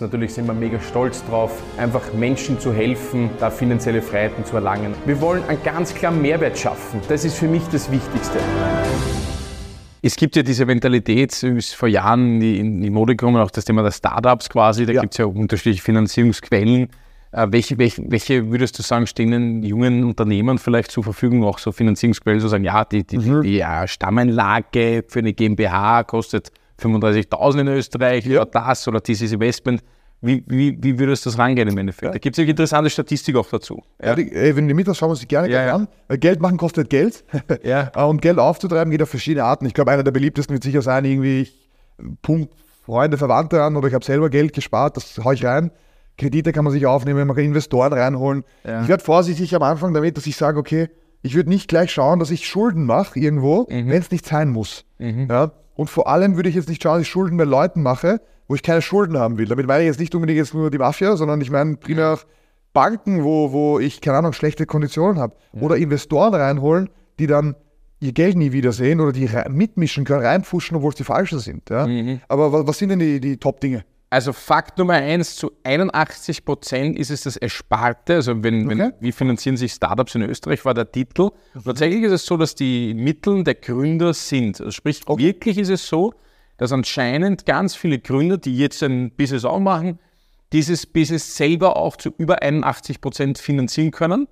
Natürlich sind wir mega stolz drauf, einfach Menschen zu helfen, da finanzielle Freiheiten zu erlangen. Wir wollen einen ganz klaren Mehrwert schaffen. Das ist für mich das Wichtigste. Es gibt ja diese Mentalität, ist vor Jahren in die Mode gekommen, auch das Thema der Startups quasi. Da ja. gibt es ja unterschiedliche Finanzierungsquellen. Äh, welche, welche, welche, würdest du sagen, stehen den jungen Unternehmern vielleicht zur Verfügung, auch so Finanzierungsquellen, so sagen, ja, die, die, mhm. die, die uh, Stammeinlage für eine GmbH kostet 35.000 in Österreich ja. oder das oder dieses Investment. Wie, wie, wie würdest du das rangehen im Endeffekt? Ja. Da gibt es eine interessante Statistik auch dazu. Ja. Die, wenn die mit schauen wir uns gerne ja, an. Geld machen kostet Geld. ja. Äh, und Geld aufzutreiben geht auf verschiedene Arten. Ich glaube, einer der beliebtesten wird sicher sein, irgendwie, ich pump Freunde, Verwandte an oder ich habe selber Geld gespart, das haue ich rein. Kredite kann man sich aufnehmen, man kann Investoren reinholen. Ich werde vorsichtig am Anfang damit, dass ich sage, okay, ich würde nicht gleich schauen, dass ich Schulden mache irgendwo, mhm. wenn es nicht sein muss. Mhm. Ja? Und vor allem würde ich jetzt nicht schauen, dass ich Schulden bei Leuten mache, wo ich keine Schulden haben will. Damit meine ich jetzt nicht unbedingt jetzt nur die Mafia, sondern ich meine primär auch Banken, wo, wo ich, keine Ahnung, schlechte Konditionen habe. Ja. Oder Investoren reinholen, die dann ihr Geld nie wiedersehen oder die mitmischen können, reinfuschen, obwohl es die falschen sind. Ja? Mhm. Aber was, was, sind denn die, die Top-Dinge? Also Fakt Nummer eins, zu 81 Prozent ist es das Ersparte. Also wenn, okay. wenn, wie finanzieren sich Startups in Österreich, war der Titel. Und tatsächlich ist es so, dass die Mittel der Gründer sind. Also sprich, okay. wirklich ist es so, dass anscheinend ganz viele Gründer, die jetzt ein Business auch machen, dieses Business selber auch zu über 81 Prozent finanzieren können.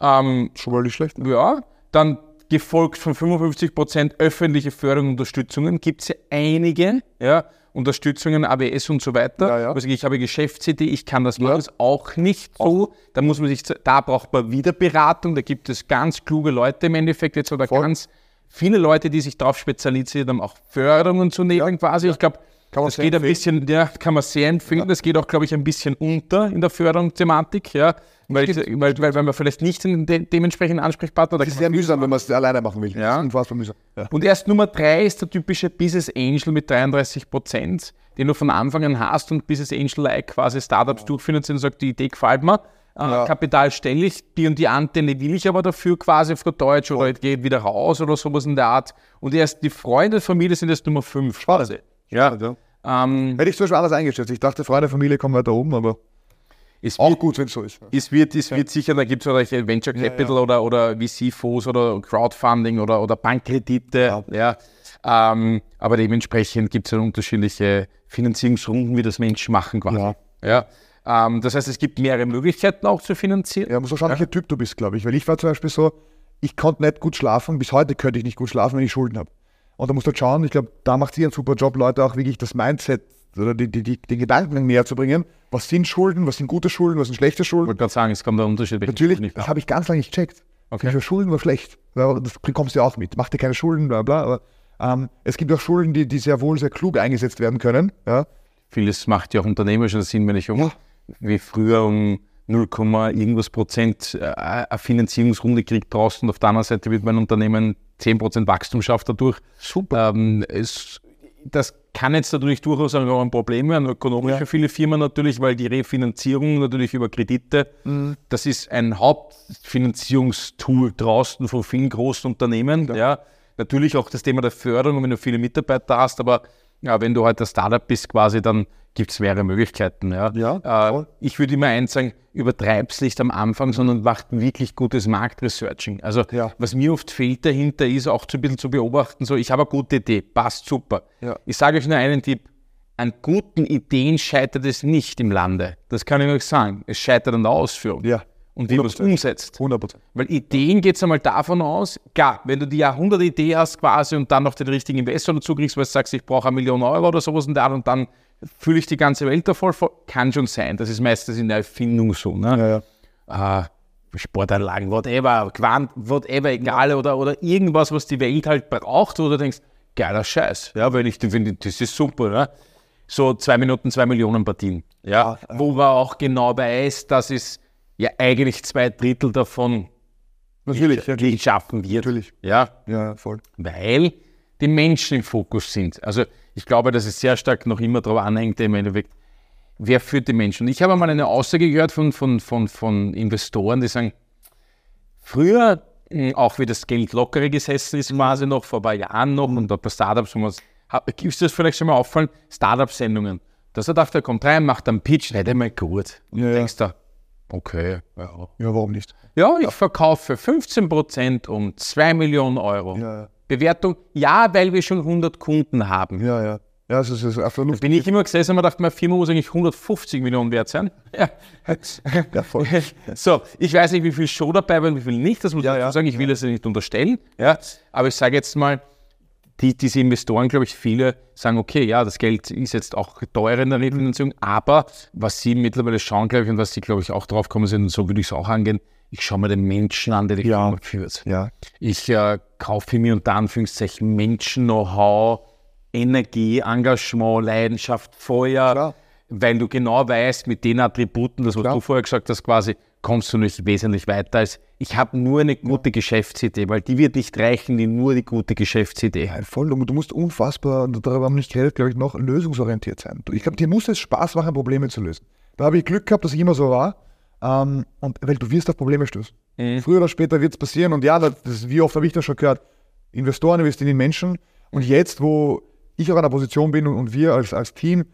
Ähm, Schon mal nicht schlecht. Ja, dann gefolgt von 55 Prozent öffentliche Förderung und Unterstützungen. Gibt es ja einige, ja, Unterstützungen, AWS und so weiter. Ja, ja. Also ich habe Geschäftsidee, ich kann das machen, ja. ist auch nicht so. Da muss man sich, da braucht man wieder Beratung, da gibt es ganz kluge Leute im Endeffekt jetzt Voll. ganz viele Leute, die sich darauf spezialisiert haben, auch Förderungen zu nehmen quasi. Ich glaube, das geht ein bisschen, ja, kann man sehr empfehlen. Das geht auch, glaube ich, ein bisschen unter in der Förderungsthematik, ja. Weil, weil, weil, weil man vielleicht nicht den de dementsprechenden Ansprechpartner Das ist sehr mühsam, wenn man es alleine machen will. Ja. unfassbar mühsam. Ja. Und erst Nummer drei ist der typische Business Angel mit 33 Prozent, den du von Anfang an hast und Business Angel-like quasi Startups ja. durchfinanzieren und sagt, die Idee gefällt mir. Äh, ja. Kapital stelle ich, die und die Antenne will ich aber dafür quasi für Deutsch oder geht wieder raus oder sowas in der Art. Und erst die Freunde, Familie sind jetzt Nummer fünf. Spannend. Ja. ja. Ähm, Hätte ich zum Beispiel anders eingeschätzt. Ich dachte, Freunde, Familie kommen weiter oben, aber. Es auch gut, wenn es so ist. Es wird, es wird sicher, da gibt es solche Venture Capital ja, ja. oder, oder VC-Fonds oder Crowdfunding oder, oder Bankkredite. Ja. Ähm, aber dementsprechend gibt es ja unterschiedliche Finanzierungsrunden, wie das Menschen machen quasi. Ja. Ähm, das heißt, es gibt mehrere Möglichkeiten auch zu finanzieren. Ja, muss auch schauen, welcher Typ du bist, glaube ich. Weil ich war zum Beispiel so, ich konnte nicht gut schlafen, bis heute könnte ich nicht gut schlafen, wenn ich Schulden habe. Und da musst du halt schauen, ich glaube, da macht sie einen super Job, Leute auch wirklich das Mindset oder die, die, die, den Gedanken näher zu bringen. Was sind Schulden, was sind gute Schulden, was sind schlechte Schulden? Ich wollte gerade sagen, es kommt der Unterschied. Natürlich, das habe ich ganz lange nicht gecheckt. Okay. Für Schulden war schlecht. Das bekommst du ja auch mit. Mach dir keine Schulden, bla bla. Aber ähm, es gibt auch Schulden, die, die sehr wohl sehr klug eingesetzt werden können. Ja. Vieles macht ja auch unternehmerischer Sinn, wenn ich um ja. Wie früher um 0, irgendwas Prozent äh, eine Finanzierungsrunde kriegt draußen und auf der anderen Seite wird mein Unternehmen 10 Prozent Wachstum schafft dadurch. Super. Ähm, es, das kann jetzt natürlich durchaus auch ein Problem werden, ökonomisch ja. für viele Firmen natürlich, weil die Refinanzierung natürlich über Kredite, mhm. das ist ein Hauptfinanzierungstool draußen von vielen großen Unternehmen. Ja. ja. Natürlich auch das Thema der Förderung, wenn du viele Mitarbeiter hast, aber ja, wenn du halt ein Startup bist, quasi, dann gibt es mehrere Möglichkeiten. Ja. ja äh, ich würde immer eins sagen, übertreib's nicht am Anfang, sondern macht wirklich gutes Marktresearching. Also ja. was mir oft fehlt dahinter, ist auch so ein bisschen zu beobachten, so ich habe eine gute Idee, passt super. Ja. Ich sage euch nur einen Tipp, an guten Ideen scheitert es nicht im Lande. Das kann ich euch sagen. Es scheitert an der Ausführung. Ja und wie man es umsetzt. 100%. Weil Ideen geht es einmal davon aus, klar, wenn du die Jahrhundert-Idee hast quasi und dann noch den richtigen Investor dazu kriegst, weil du sagst, ich brauche eine Million Euro oder sowas und, dann, und dann fühle ich die ganze Welt davor, kann schon sein. Das ist meistens in der Erfindung so. Ne? Ja, ja. Äh, Sportanlagen, whatever, Quant, whatever, egal, ja. oder, oder irgendwas, was die Welt halt braucht, wo du denkst, geiler Scheiß, ja, weil ich finde, das ist super, ne? So zwei Minuten, zwei Millionen Partien, ja, wo man auch genau weiß, dass es ja eigentlich zwei Drittel davon natürlich, ja, schaffen wird. Natürlich. Ja. ja, voll. Weil die Menschen im Fokus sind. Also ich glaube, dass es sehr stark noch immer darauf anhängt, im Endeffekt, wer führt die Menschen. Und ich habe mal eine Aussage gehört von, von, von, von Investoren, die sagen, früher, hm, auch wie das Geld lockere gesessen ist, quasi noch vor ein paar Jahren noch, und bei Startups, ist das vielleicht schon mal auffallen, Startup-Sendungen Dass er dachte, er kommt rein, macht einen Pitch, nicht einmal gut. Und Ja, ja. denkst du, okay, ja. Ja, warum nicht? Ja, ich verkaufe 15% um 2 Millionen Euro. Ja, ja. Bewertung, ja, weil wir schon 100 Kunden haben. Ja, ja. Ja, es ist, es ist eine Vernunft. Bin ich immer gesessen und gedacht, meine Firma muss eigentlich 150 Millionen wert sein. Ja. Ja, voll. So, ich weiß nicht, wie viel Show dabei war und wie viel nicht, das muss Ja, ich ja. sagen, ich will das ja nicht unterstellen. Ja. Aber ich sage jetzt mal, die, diese Investoren, glaube ich, viele sagen, okay, ja, das Geld ist jetzt auch teurer in der Refinanzierung, aber was sie mittlerweile schauen, glaube ich, und was sie, glaube ich, auch drauf kommen sind, und so würde ich es auch angehen, ich schaue mir den Menschen an, der die Ja. Firma führt. Ja. Ich äh, kaufe mir unter Anführungszeichen Menschen, Know-how, Energie, Engagement, Leidenschaft, Feuer, Klar. weil du genau weißt, mit den Attributen, das was Klar. du vorher gesagt hast, quasi, kommst du nicht wesentlich weiter als ich habe nur eine gute Geschäftsidee, weil die wird nicht reichen, die nur die gute Geschäftsidee. Ja, voll. Und du musst unfassbar, darüber haben wir nicht geredet, glaube ich, noch lösungsorientiert sein. Ich glaube, dir muss es Spaß machen, Probleme zu lösen. Da habe ich Glück gehabt, dass ich immer so war. Ähm, und weil du wirst auf Probleme stoßen. Mhm. Früher oder später wird es passieren. Und ja, das, wie oft habe ich das schon gehört? Investoren investieren in Menschen. Und jetzt, wo ich auch an der Position bin und, und wir als, als Team,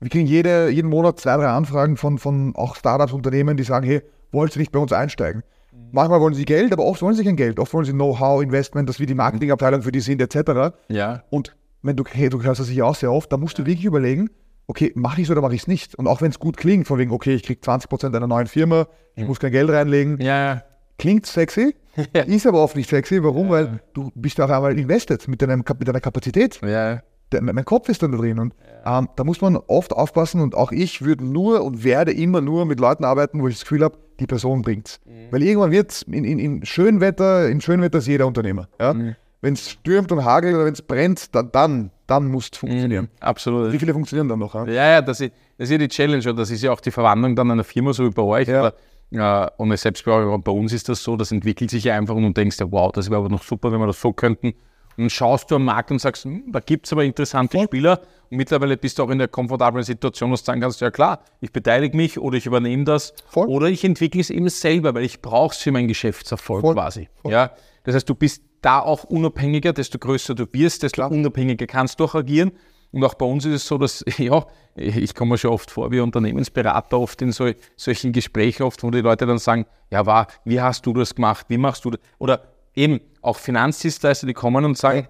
wir kriegen jede, jeden Monat zwei, drei Anfragen von, von auch Startups, Unternehmen, die sagen, hey, wollt ihr nicht bei uns einsteigen? Manchmal wollen sie Geld, aber oft wollen sie kein Geld. Oft wollen sie Know-how, Investment, dass wir die Marketingabteilung für die sind, etc. Ja. Und wenn du, hey, du hörst das sicher auch sehr oft, da musst du wirklich überlegen, okay, mache ich es oder mache ich es nicht? Und auch wenn es gut klingt, von wegen, okay, ich kriege 20% einer neuen Firma, ich muss kein Geld reinlegen, Ja, klingt sexy, ist aber oft nicht sexy. Warum? Weil du bist auf einmal invested mit, deinem, mit deiner Kapazität. ja. Der, mein Kopf ist dann da drin. Und ähm, da muss man oft aufpassen und auch ich würde nur und werde immer nur mit Leuten arbeiten, wo ich das Gefühl habe, die Person bringt's. Weil irgendwann wird in, in, in Schönwetter, in Schönwetter ist jeder Unternehmer. Ja? Wenn es stürmt und hagelt oder wenn es brennt, dann, dann, dann muss es funktionieren. Absolut. Wie viele funktionieren dann noch? Ja? Ja, ja, das ist, das ist ja die Challenge und das ist ja auch die Verwandlung dann einer Firma, so wie bei euch. Ja. Oder, äh, und selbst bei uns ist das so, das entwickelt sich ja einfach und du denkst ja, wow, das wäre aber noch super, wenn wir das so könnten. Und dann schaust du am Markt und sagst, hm, da gibt es aber interessante Spieler. Und mittlerweile bist du auch in der komfortablen Situation, dass du sagen kannst, ja klar, ich beteilige mich oder ich übernehme das Voll. oder ich entwickle es eben selber, weil ich brauche es für meinen Geschäftserfolg Voll. quasi. Ja? Das heißt, du bist da auch unabhängiger, desto größer du wirst, desto unabhängiger kannst du auch agieren. Und auch bei uns ist es so, dass, ja, ich komme mir schon oft vor, wie Unternehmensberater oft in so, solchen Gesprächen oft, wo die Leute dann sagen, ja, war, wie hast du das gemacht, wie machst du das? Oder eben auch Finanzdienstleister, die kommen und sagen,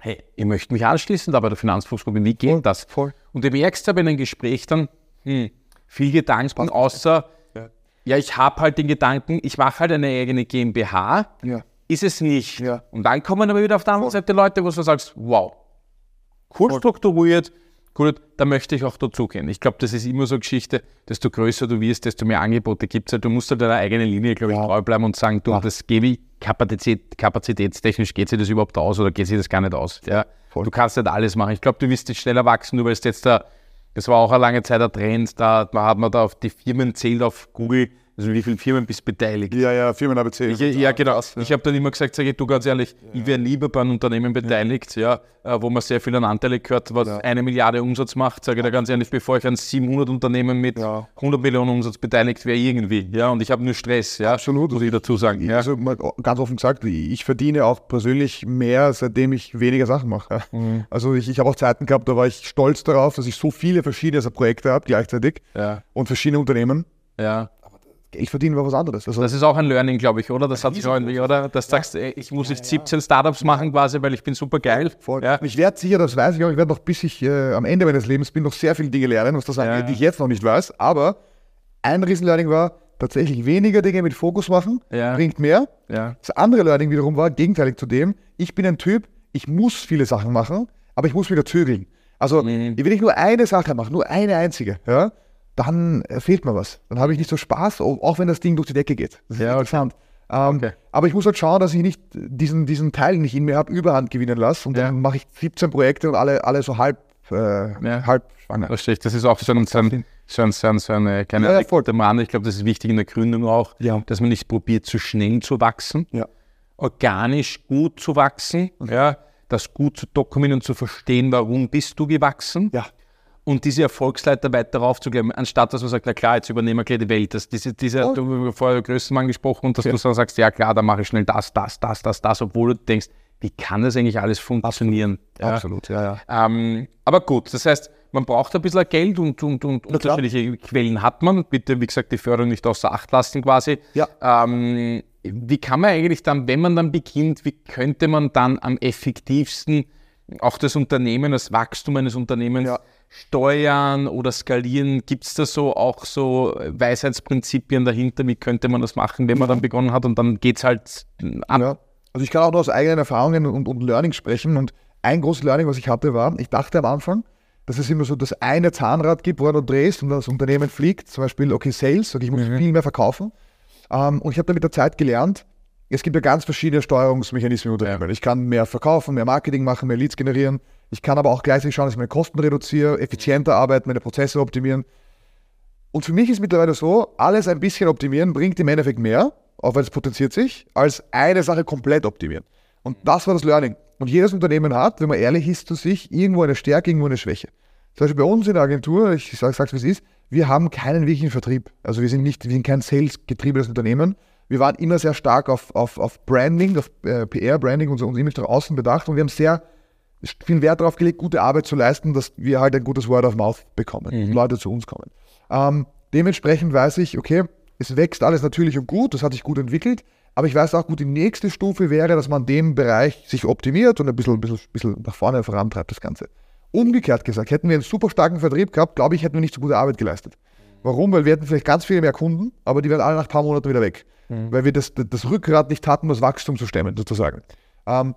hey, ich möchte mich anschließen da bei der Finanzfuchsgruppe, wie geht das? voll. Und du merkst aber in einem Gespräch dann, hm, viel Gedanken, außer, Ja. ja, ich habe halt den Gedanken, ich mache halt eine eigene GmbH, Ja. ist es nicht. Ja. Und dann kommen aber wieder auf der anderen Seite Leute, wo du sagst, wow, cool strukturiert, gut, da möchte ich auch dazugehen. Ich glaube, das ist immer so eine Geschichte, desto größer du wirst, desto mehr Angebote gibt es. Halt. Du musst halt deiner eigenen Linie, glaube ich, Ja. treu bleiben und sagen, du, Ja. das gebe ich Kapazität, kapazitätstechnisch, geht sich das überhaupt aus oder geht sich das gar nicht aus? Ja? Voll. Du kannst nicht alles machen. Ich glaube, du wirst nicht schneller wachsen, du wirst jetzt da, das war auch eine lange Zeit der Trend, da hat man da auf die Firmen zählt auf Google, also wie viele Firmen bist beteiligt. Ja, ja, Firmen ABC. Ich, ja, genau. Ich habe dann immer gesagt, sage ich, du ganz ehrlich, ich wäre lieber bei einem Unternehmen beteiligt, ja, äh, wo man sehr viel an Anteile gehört, was Ja. eine Milliarde Umsatz macht, sage ich da ganz ehrlich, bevor ich an 700 Unternehmen mit Ja. 100 Millionen Umsatz beteiligt wäre, irgendwie. Ja, und ich habe nur Stress, ja, Absolut. muss ich dazu sagen. Ja. Also mal ganz offen gesagt, ich verdiene auch persönlich mehr, seitdem ich weniger Sachen mache. Mhm. Also ich, ich habe auch Zeiten gehabt, da war ich stolz darauf, dass ich so viele verschiedene Projekte habe gleichzeitig Ja, und verschiedene Unternehmen. ja. Geld verdienen war was anderes. Also Das ist auch ein Learning, glaube ich, oder? Das hat sich auch irgendwie, oder? Dass du sagst, ey, ich muss jetzt 17 Startups machen quasi, weil ich bin super geil. voll. Ja. Ich werde sicher, das weiß ich auch, ich werde noch bis ich äh, am Ende meines Lebens bin, noch sehr viele Dinge lernen, was das angeht, Ja. die ich jetzt noch nicht weiß. Aber ein Riesenlearning war, tatsächlich weniger Dinge mit Fokus machen, Ja. bringt mehr. Ja. Das andere Learning wiederum war, gegenteilig zu dem, ich bin ein Typ, ich muss viele Sachen machen, aber ich muss wieder zögeln. Also, Mhm. ich nur eine Sache mache, nur eine einzige, ja, dann äh, fehlt mir was. Dann habe ich nicht so Spaß, auch wenn das Ding durch die Decke geht. Das Ja, interessant. Ähm, Okay. Aber ich muss halt schauen, dass ich nicht diesen, diesen Teil, den ich in mir habe, Überhand gewinnen lasse. Und Ja. dann mache ich 17 Projekte und alle, alle so halb, äh, Ja. halb schwanger. Verstehe ich. Das ist auch so, ein, so, ein, so, ein, so, ein, so eine kleine Ja, ja, Rande. Ich glaube, das ist wichtig in der Gründung auch, Ja. dass man nicht probiert, zu schnell zu wachsen, organisch gut zu wachsen, ja, das gut zu dokumentieren und zu verstehen, warum bist du gewachsen Ja. Und diese Erfolgsleiter weiter raufzugeben, anstatt dass man sagt, na klar, jetzt übernehmen wir gleich die Welt. Das, diese, diese, Voll. du hast vorher Größenmann gesprochen und dass du dann sagst, ja klar, dann mache ich schnell das, das, das, das, das, obwohl du denkst, wie kann das eigentlich alles funktionieren? Absolut, ja, ja. ja. Ähm, aber gut, das heißt, man braucht ein bisschen Geld und, und, und unterschiedliche Quellen hat man. Bitte, wie gesagt, die Förderung nicht außer Acht lassen quasi. Ja. Ähm, wie kann man eigentlich dann, wenn man dann beginnt, wie könnte man dann am effektivsten auch das Unternehmen, das Wachstum eines Unternehmens ja. Steuern oder skalieren? Gibt es da so auch so Weisheitsprinzipien dahinter? Wie könnte man das machen, wenn man dann begonnen hat und dann geht es halt an? Ja. Also ich kann auch nur aus eigenen Erfahrungen und, und Learning sprechen und ein großes Learning, was ich hatte, war, ich dachte am Anfang, dass es immer so das eine Zahnrad gibt, wo du drehst und das Unternehmen fliegt, zum Beispiel, okay, Sales, okay, ich muss mhm. viel mehr verkaufen. Ähm, und ich habe dann mit der Zeit gelernt, es gibt ja ganz verschiedene Steuerungsmechanismen im Unternehmen. Ich kann mehr verkaufen, mehr Marketing machen, mehr Leads generieren. Ich kann aber auch gleichzeitig schauen, dass ich meine Kosten reduziere, effizienter arbeiten, meine Prozesse optimieren. Und für mich ist mittlerweile so, alles ein bisschen optimieren bringt im Endeffekt mehr, auch weil es potenziert sich, als eine Sache komplett optimieren. Und das war das Learning. Und jedes Unternehmen hat, wenn man ehrlich ist zu sich, irgendwo eine Stärke, irgendwo eine Schwäche. Zum Beispiel bei uns in der Agentur, ich sage es, wie es ist, wir haben keinen wirklichen Vertrieb. Also wir sind nicht, wir sind kein Sales-getriebenes Unternehmen. Wir waren immer sehr stark auf, auf, auf Branding, auf äh, PR-Branding, unser, unser Image nach außen bedacht und wir haben sehr viel Wert darauf gelegt, gute Arbeit zu leisten, dass wir halt ein gutes Word of Mouth bekommen mhm. und Leute zu uns kommen. Ähm, dementsprechend weiß ich, okay, es wächst alles natürlich und gut, das hat sich gut entwickelt, aber ich weiß auch gut, die nächste Stufe wäre, dass man dem Bereich sich optimiert und ein bisschen, ein bisschen, bisschen nach vorne vorantreibt, das Ganze. Umgekehrt gesagt, hätten wir einen super starken Vertrieb gehabt, glaube ich, hätten wir nicht so gute Arbeit geleistet. Warum? Weil wir hätten vielleicht ganz viele mehr Kunden, aber die wären alle nach ein paar Monaten wieder weg. Mhm. Weil wir das, das Rückgrat nicht hatten, das Wachstum zu stemmen, sozusagen. Ähm,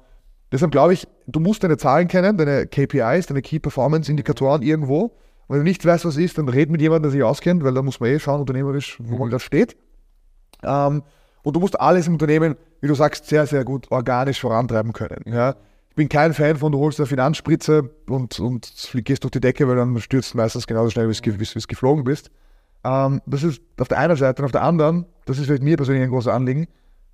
deshalb glaube ich, du musst deine Zahlen kennen, deine KPIs, deine Key Performance Indikatoren irgendwo. Und wenn du nicht weißt, was ist, dann red mit jemandem, der sich auskennt, weil da muss man eh schauen, unternehmerisch, wo mhm. man da steht. Ähm, und du musst alles im Unternehmen, wie du sagst, sehr, sehr gut organisch vorantreiben können. Ja? Ich bin kein Fan von, du holst eine Finanzspritze und, und gehst durch die Decke, weil dann stürzt meistens genauso schnell, wie du geflogen bist. Ähm, das ist auf der einen Seite und auf der anderen, das ist vielleicht mir persönlich ein großes Anliegen,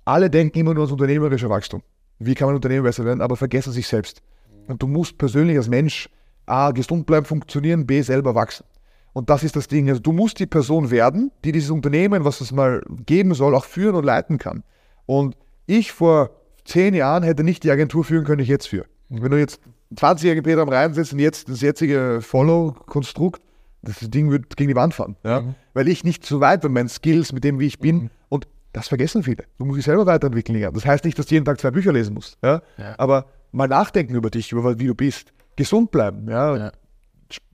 alle denken immer nur ans unternehmerische Wachstum. Wie kann man Unternehmen besser werden, aber vergessen sich selbst. Und du musst persönlich als Mensch A, gesund bleiben, funktionieren, B, selber wachsen. Und das ist das Ding. Also du musst die Person werden, die dieses Unternehmen, was es mal geben soll, auch führen und leiten kann. Und ich vor zehn Jahren hätte nicht die Agentur führen können, die ich jetzt führe. Wenn du jetzt 20-jährige Peter am reinsetzt und jetzt das jetzige Follow-Konstrukt, das Ding wird gegen die Wand fahren. Ja? Mhm. Weil ich nicht so weit bin, meinen Skills, mit dem, wie ich bin. Mhm. Das vergessen viele. Du musst dich selber weiterentwickeln lernen. Das heißt nicht, dass du jeden Tag zwei Bücher lesen musst. Ja? ja. Aber mal nachdenken über dich, über wie du bist. Gesund bleiben. Ja? ja.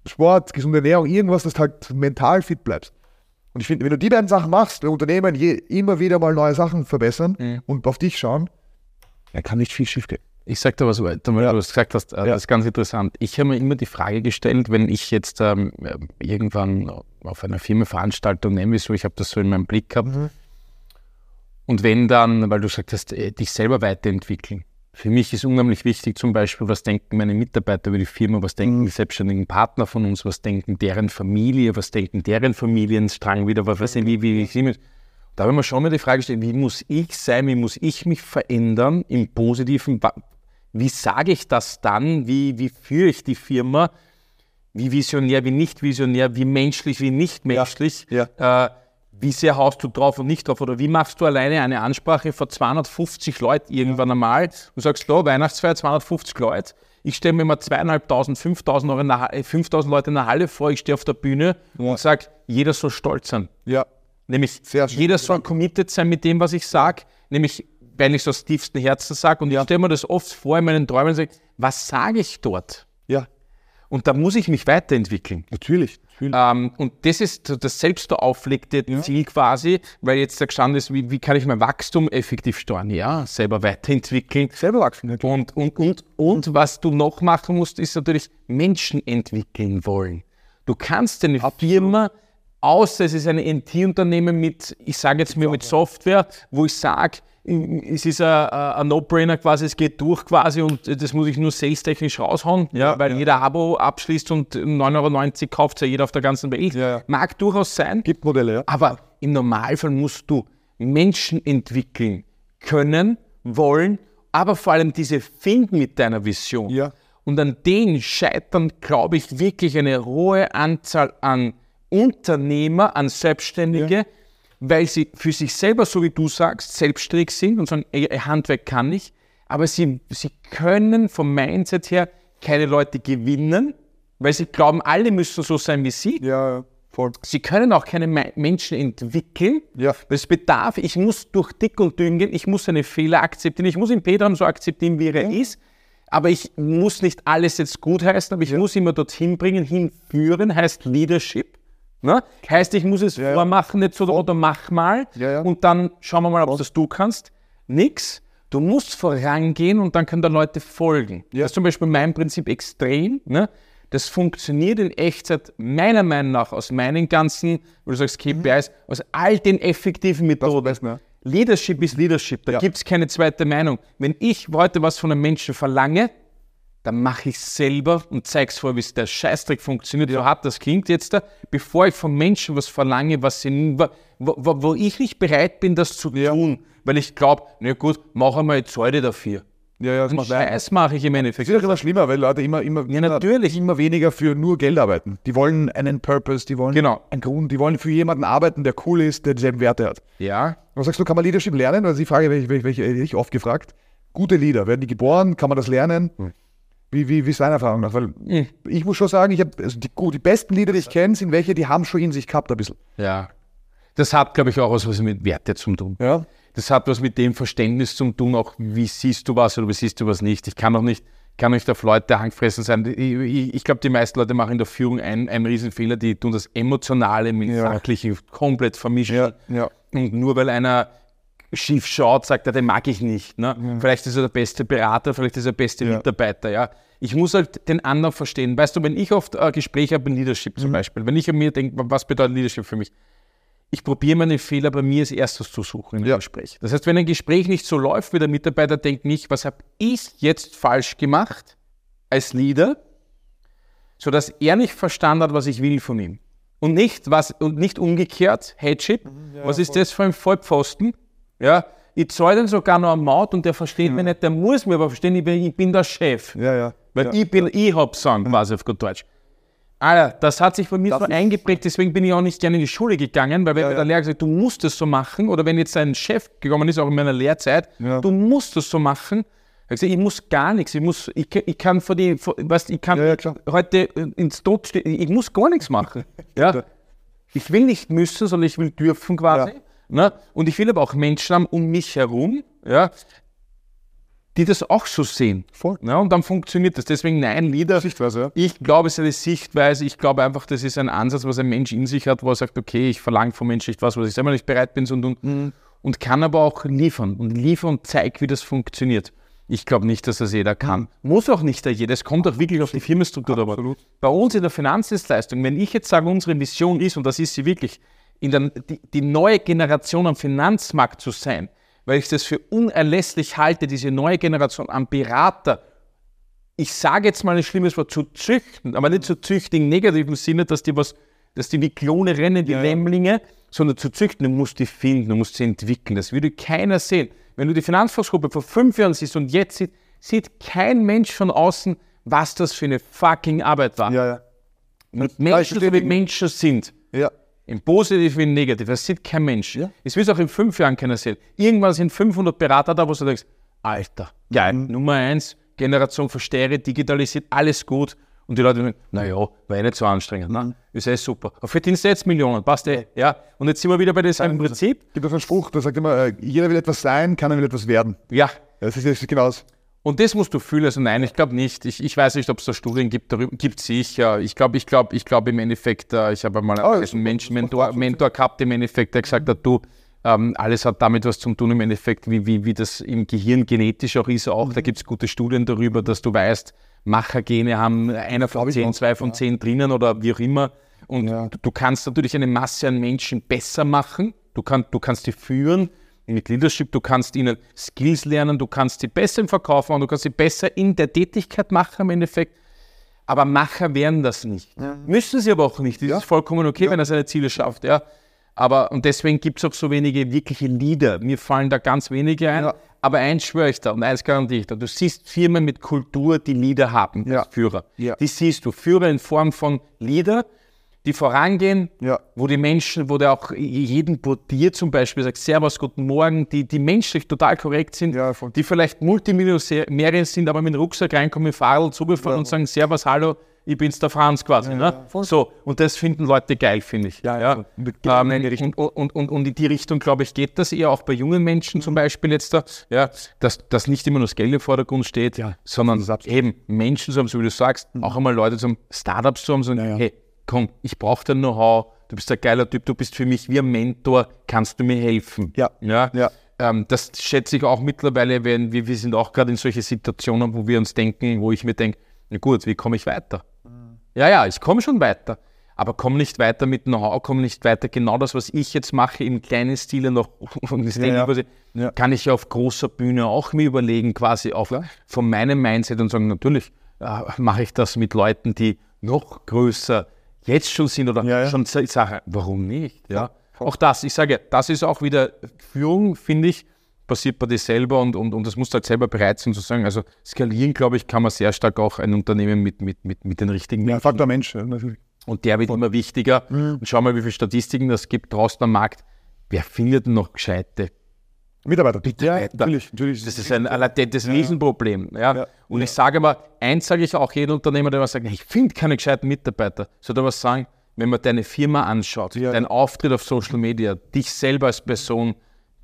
Sport, gesunde Ernährung, irgendwas, dass du halt mental fit bleibst. Und ich finde, wenn du die beiden Sachen machst, Unternehmen je, immer wieder mal neue Sachen verbessern mhm. und auf dich schauen, dann kann nicht viel schief gehen. Ich sage da was weiter, weil ja. du es gesagt hast, äh, ja. das ist ganz interessant. Ich habe mir immer die Frage gestellt, wenn ich jetzt ähm, irgendwann auf einer Firmenveranstaltung nehme, so, ich habe das so in meinem Blick gehabt. Mhm. Und wenn dann, weil du gesagt hast, äh, dich selber weiterentwickeln. Für mich ist unheimlich wichtig zum Beispiel, was denken meine Mitarbeiter über die Firma, was denken mhm. die selbstständigen Partner von uns, was denken deren Familie, was denken deren Familienstrang wieder, was weiß ich, wie, wie, wie, da habe ich mir schon mal die Frage gestellt, wie muss ich sein, wie muss ich mich verändern im Positiven, wie sage ich das dann, wie, wie führe ich die Firma, wie visionär, wie nicht visionär, wie menschlich, wie nicht menschlich. Ja, ja. Äh, wie sehr haust du drauf und nicht drauf? Oder wie machst du alleine eine Ansprache vor 250 Leuten irgendwann einmal? Du sagst, da, Weihnachtsfeier, 250 Leute. Ich stelle mir mal zweieinhalbtausend, 5000, 5000 Leute in der Halle vor, ich stehe auf der Bühne ja. und sage, jeder soll stolz sein. Ja. Nämlich, jeder soll committed sein mit dem, was ich sage. Nämlich, weil ich es aus tiefstem Herzen sage. Und ja. ich stelle mir das oft vor in meinen Träumen und sage, was sage ich dort? Und da muss ich mich weiterentwickeln. Natürlich. Ähm, und das ist das selbst auflegte ja. Ziel quasi, weil jetzt der Stand ist, wie, wie, kann ich mein Wachstum effektiv steuern? Ja, selber weiterentwickeln. Selber wachsen. Natürlich. Und, und, und, und was du noch machen musst, ist natürlich Menschen entwickeln wollen. Du kannst eine Absolut. Firma außer es ist ein NT-Unternehmen mit, ich sage jetzt mir mit Software, wo ich sage, es ist ein No-Brainer quasi, es geht durch quasi und das muss ich nur sales-technisch raushauen, ja, weil ja. jeder Abo abschließt und 9,90 Euro kauft ja jeder auf der ganzen Welt. Ja, Mag durchaus sein. Gibt Modelle, ja. Aber im Normalfall musst du Menschen entwickeln können, wollen, aber vor allem diese finden mit deiner Vision. Ja. Und an denen scheitern, glaube ich, wirklich eine hohe Anzahl an Unternehmer, an Selbstständige, weil sie für sich selber, so wie du sagst, selbstständig sind und sagen, ey, Handwerk kann ich, aber sie, sie können vom Mindset her keine Leute gewinnen, weil sie glauben, alle müssen so sein wie sie. Ja, voll. Sie können auch keine Menschen entwickeln, ja. weil es bedarf, ich muss durch dick und dünn gehen, ich muss seine Fehler akzeptieren, ich muss ihn Pedram so akzeptieren, wie er ja. ist, aber ich muss nicht alles jetzt gut heißen, aber ich ja. muss immer dorthin bringen, hinführen, heißt Leadership. Ne? Heißt, ich muss es ja, vormachen, nicht so, oder mach mal und dann schauen wir mal, ob das du kannst. Nix. Du musst vorangehen und dann können da Leute folgen. Das ist zum Beispiel mein Prinzip extrem. Ne? Das funktioniert in Echtzeit meiner Meinung nach aus meinen ganzen, wie du sagst, KPIs, mhm. aus all den effektiven Methoden. Das, ne? Leadership ist Leadership, da ja. gibt es keine zweite Meinung. Wenn ich heute was von einem Menschen verlange, dann mache ich es selber und zeige es vor, wie der Scheißdreck funktioniert. Ja. So hart das klingt jetzt da, bevor ich von Menschen was verlange, was sie, wo, wo, wo ich nicht bereit bin, das zu ja. tun, weil ich glaube, na gut, mach einmal jetzt heute dafür. Ja, ja, das macht Scheiß mache ich im Endeffekt. Das ist immer schlimmer, weil Leute immer, immer, ja, natürlich. immer weniger für nur Geld arbeiten. Die wollen einen Purpose, die wollen genau. einen Grund, die wollen für jemanden arbeiten, der cool ist, der dieselben Werte hat. Ja. Was sagst du, kann man Leadership lernen? Also die Frage werde ich, ich oft gefragt. Gute Leader, werden die geboren? Kann man das lernen? Hm. Wie, wie, wie ist deine Erfahrung nach? Weil hm. ich muss schon sagen, ich habe also die, die besten Leader, die ich kenne, sind welche, die haben schon in sich gehabt ein bisschen. Ja. Das hat, glaube ich, auch was mit Werte zu tun. Ja das hat was mit dem Verständnis zu tun, auch wie siehst du was oder wie siehst du was nicht. Ich kann auch nicht, kann nicht auf Leute Hangfressen sein. Ich, ich, ich glaube, die meisten Leute machen in der Führung einen, einen Riesenfehler, die tun das Emotionale mit ja. Sachlichen komplett vermischen. Ja, ja. Und nur weil einer schief schaut, sagt er, den mag ich nicht. Ne? Ja. Vielleicht ist er der beste Berater, vielleicht ist er der beste ja. Mitarbeiter. Ja? Ich muss halt den anderen verstehen. Weißt du, wenn ich oft äh, Gespräche habe in Leadership zum mhm. Beispiel, wenn ich an mir denke, was bedeutet Leadership für mich? ich probiere meine Fehler bei mir als erstes zu suchen im ja. Gespräch. Das heißt, wenn ein Gespräch nicht so läuft, wie der Mitarbeiter denkt nicht, was habe ich jetzt falsch gemacht als Leader, sodass er nicht verstanden hat, was ich will von ihm. Und nicht, was, und nicht umgekehrt, hey Chip, mhm, ja, was ist voll. das für ein Vollpfosten? Ja, ich zahle den sogar noch am Maut und der versteht ja. mich nicht, der muss mir aber verstehen, ich bin, ich bin der Chef. Ja, ja. Weil ich bin, ich hab sagen, quasi auf gut Deutsch. Alter, das hat sich bei mir das so eingeprägt, deswegen bin ich auch nicht gerne in die Schule gegangen, weil wenn ja, der Lehrer gesagt du musst es so machen, oder wenn jetzt ein Chef gekommen ist, auch in meiner Lehrzeit, ja. du musst es so machen, ich, gesagt, ich muss gar nichts, ich, muss, ich, ich kann vor die, vor, weißt, ich kann ja, heute ins Tod stehen, ich muss gar nichts machen. ja? Ich will nicht müssen, sondern ich will dürfen quasi. Ne? Und ich will aber auch Menschen haben um mich herum, ja, die das auch so sehen. Voll. Ja, und dann funktioniert das. Deswegen nein, Lieder. Sichtweise, ja. Ich glaube, es ist eine Sichtweise. Ich glaube einfach, das ist ein Ansatz, was ein Mensch in sich hat, wo er sagt, okay, ich verlange vom Menschen nicht was, was ich selber nicht bereit bin, sondern mhm. und kann aber auch liefern und liefern und zeigt, wie das funktioniert. Ich glaube nicht, dass das jeder kann. Mhm. Muss auch nicht jeder. Es kommt auch wirklich auf die Firmenstruktur. Aber bei uns in der Finanzdienstleistung, wenn ich jetzt sage, unsere Mission ist, und das ist sie wirklich, in der, die, die neue Generation am Finanzmarkt zu sein, weil ich das für unerlässlich halte, diese neue Generation an Berater, ich sage jetzt mal ein schlimmes Wort, zu züchten, aber nicht zu züchten im negativen Sinne, dass die was, dass die wie Klone rennen, wie ja. Lämmlinge, sondern zu züchten, du musst die finden, du musst sie entwickeln. Das würde keiner sehen. Wenn du die Finanzfachgruppe vor fünf Jahren siehst und jetzt sieht, sieht kein Mensch von außen, was das für eine fucking Arbeit war. Ja, ja. Mit Menschen, die Menschen sind. Ja. Im Positiven wie im Negativen. Das sieht kein Mensch. Ja. Es wird auch in fünf Jahren keiner sehen. Irgendwann sind 500 Berater da, wo du denkst, Alter, geil, mhm. Nummer eins, Generation Verstehe, digitalisiert, alles gut. Und die Leute denken, naja, war eh nicht so anstrengend. Ne? Mhm. Ist eh super. Aber verdienst du jetzt Millionen, passt eh. Ja. Und jetzt sind wir wieder bei diesem Prinzip. Es gibt auch einen Spruch, der sagt immer, äh, jeder will etwas sein, kann er will etwas werden. Ja. Das ist, das genau das. Und das musst du fühlen. Also nein, ich glaube nicht. Ich, ich weiß nicht, ob es da Studien gibt. Darüber gibt es sicher. Ich glaube, ich glaube, ich glaube im Endeffekt, äh, ich habe mal oh, einen Menschen, Mentor, Mentor gehabt im Endeffekt, der gesagt hat, du, ähm, alles hat damit was zu tun im Endeffekt, wie, wie, wie das im Gehirn genetisch auch ist. Auch mhm. da gibt es gute Studien darüber, dass du weißt, Machergene haben einer von zehn, zwei von zehn drinnen oder wie auch immer. Und ja. du, du kannst natürlich eine Masse an Menschen besser machen. Du, kann, du kannst die führen mit Leadership, du kannst ihnen Skills lernen, du kannst sie besser im Verkauf machen, du kannst sie besser in der Tätigkeit machen im Endeffekt. Aber Macher werden das nicht. Ja. Müssen sie aber auch nicht. Das ja. ist vollkommen okay, ja. wenn er seine Ziele schafft. Ja. Aber, und deswegen gibt es auch so wenige wirkliche Leader. Mir fallen da ganz wenige ein. Aber eins schwöre ich da und eins garantiere ich da. Du siehst Firmen mit Kultur, die Leader haben. Führer. Ja. Die siehst du. Führer in Form von Leader, die vorangehen, ja. wo die Menschen, wo der auch jeden Portier zum Beispiel sagt, Servus, guten Morgen, die, die menschlich total korrekt sind, ja, die vielleicht Multimillionäre sind, aber mit dem Rucksack reinkommen, mit Fahrrad zubefahren ja. und sagen, Servus, hallo, ich bin's der Franz quasi. Ja, ne? So, und das finden Leute geil, finde ich. Ja, ja. Ähm, und, und, und, und, in die Richtung, glaube ich, geht das eher auch bei jungen Menschen zum Beispiel jetzt da, ja, dass, dass nicht immer nur das Geld im Vordergrund steht, ja, sondern eben Menschen zu haben, so wie du sagst, mhm. auch einmal Leute zum Startups zu haben, so, ja, hey, komm, ich brauche dein Know-how, du bist ein geiler Typ, du bist für mich wie ein Mentor, kannst du mir helfen? Ja. ja? ja. Ähm, das schätze ich auch mittlerweile, wenn wir, wir sind auch gerade in solche Situationen, wo wir uns denken, wo ich mir denke, na gut, wie komme ich weiter? Ja, ja, ich komme schon weiter. Aber komme nicht weiter mit Know-how, komme nicht weiter. Genau das, was ich jetzt mache, im kleinen Stile noch, ja, ja. Quasi, ja. kann ich auf großer Bühne auch mir überlegen, quasi auch von meinem Mindset und sagen, natürlich äh, mache ich das mit Leuten, die noch größer jetzt schon sind oder ja, schon Sache. Warum nicht? Ja. Auch das, ich sage, das ist auch wieder Führung, finde ich, passiert bei dir selber und, und, und das musst du halt selber bereit sein zu sagen. Also skalieren, glaube ich, kann man sehr stark auch ein Unternehmen mit, mit, mit, mit den richtigen Menschen. Ja, Faktor Mensch, natürlich. Und der wird Von. immer wichtiger. Mhm. Und schau mal, wie viele Statistiken das gibt draußen am Markt. Wer findet denn noch gescheite Mitarbeiter? Ja, natürlich, natürlich. Das ist ein latentes ja. Riesenproblem. Ja. ja. Und ja. ich sage mal, eins sage ich auch jedem Unternehmer, der was sagt, ich finde keine gescheiten Mitarbeiter. Soll er was sagen? Wenn man deine Firma anschaut, deinen Auftritt auf Social Media, dich selber als Person,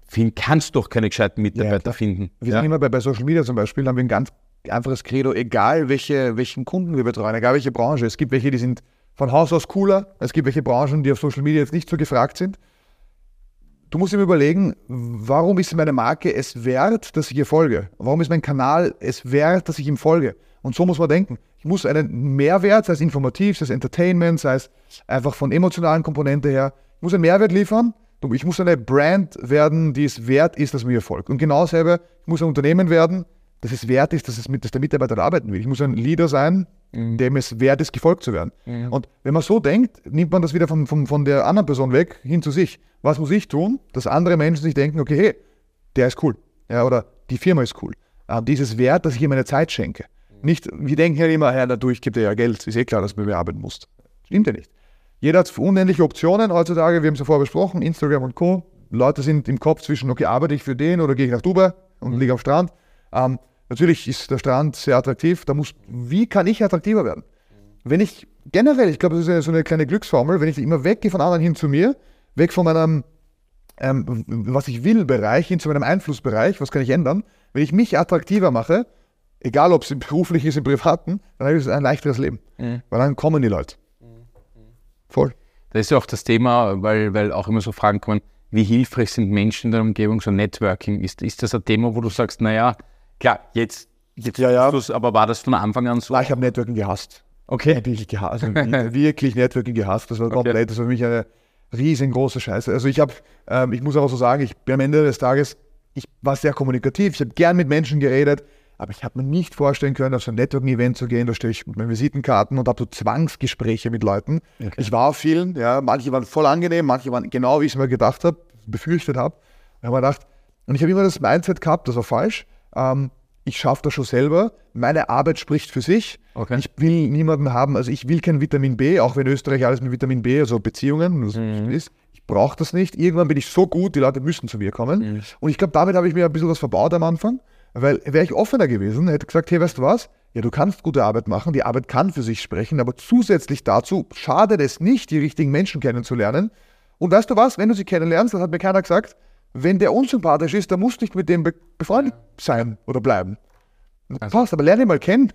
finden, kannst doch keine gescheiten Mitarbeiter finden. Wir sind immer bei, bei Social Media zum Beispiel, haben wir ein ganz einfaches Credo, egal welche, welchen Kunden wir betreuen, egal welche Branche. Es gibt welche, die sind von Haus aus cooler, es gibt welche Branchen, die auf Social Media jetzt nicht so gefragt sind. Du musst immer überlegen, warum ist meine Marke es wert, dass ich ihr folge? Warum ist mein Kanal es wert, dass ich ihm folge? Und so muss man denken. Ich muss einen Mehrwert, sei es informativ, sei es Entertainment, sei es einfach von emotionalen Komponente her, ich muss einen Mehrwert liefern, ich muss eine Brand werden, die es wert ist, dass mir folgt. Und genau dasselbe, ich muss ein Unternehmen werden, das es wert ist, dass, es mit, dass der Mitarbeiter arbeiten will. Ich muss ein Leader sein, mhm. dem es wert ist, gefolgt zu werden. Mhm. Und wenn man so denkt, nimmt man das wieder von, von, von der anderen Person weg, hin zu sich. Was muss ich tun, dass andere Menschen sich denken, okay, hey, der ist cool. Ja, oder die Firma ist cool. Äh, dieses Wert, dass ich ihm meine Zeit schenke. Nicht, wir denken ja immer, ja, dadurch gibt er ja Geld. Ist eh klar, dass du mir arbeiten musst. Stimmt ja nicht. Jeder hat unendliche Optionen heutzutage, wir haben es ja vorher besprochen, Instagram und Co. Leute sind im Kopf zwischen, okay, arbeite ich für den oder gehe ich nach Dubai und mhm. liege am Strand. Ähm, natürlich ist der Strand sehr attraktiv. Da muss, wie kann ich attraktiver werden? Wenn ich generell, ich glaube, das ist ja so eine kleine Glücksformel, wenn ich immer weggehe von anderen hin zu mir, weg von meinem, ähm, was ich will, Bereich hin zu meinem Einflussbereich, was kann ich ändern? Wenn ich mich attraktiver mache, egal ob es beruflich ist, im Privaten, dann habe ich ein leichteres Leben. Mhm. Weil dann kommen die Leute. Voll. Das ist ja auch das Thema, weil, weil auch immer so Fragen kommen, wie hilfreich sind Menschen in der Umgebung, so Networking? Ist, ist das ein Thema, wo du sagst, naja, klar, jetzt, jetzt ja, ja. aber war das von Anfang an so? Nein, ich habe Networking gehasst. Okay. Wirklich gehasst. Also wirklich Networking gehasst. Das war okay. komplett, das war für mich eine riesengroße Scheiße. Also ich habe, ähm, ich muss auch so sagen, ich bin am Ende des Tages, ich war sehr kommunikativ, ich habe gern mit Menschen geredet, aber ich habe mir nicht vorstellen können, auf so ein Networking-Event zu gehen. Da stehe ich mit meinen Visitenkarten und habe so Zwangsgespräche mit Leuten. Okay. Ich war auf vielen, ja, manche waren voll angenehm, manche waren genau, wie ich es mir gedacht habe, befürchtet habe. Ich habe mir gedacht, und ich habe immer das Mindset gehabt, das war falsch. Ähm, ich schaffe das schon selber. Meine Arbeit spricht für sich. Okay. Ich will niemanden haben, also ich will kein Vitamin B, auch wenn Österreich alles mit Vitamin B, also Beziehungen, mhm. ist. Ich brauche das nicht. Irgendwann bin ich so gut, die Leute müssen zu mir kommen. Mhm. Und ich glaube, damit habe ich mir ein bisschen was verbaut am Anfang. Weil wäre ich offener gewesen, hätte gesagt, hey, weißt du was? Ja, du kannst gute Arbeit machen, die Arbeit kann für sich sprechen, aber zusätzlich dazu schadet es nicht, die richtigen Menschen kennenzulernen. Und weißt du was, wenn du sie kennenlernst, dann hat mir keiner gesagt, wenn der unsympathisch ist, dann musst du nicht mit dem befreundet sein oder bleiben. Also, Passt, aber lerne ihn mal kennen.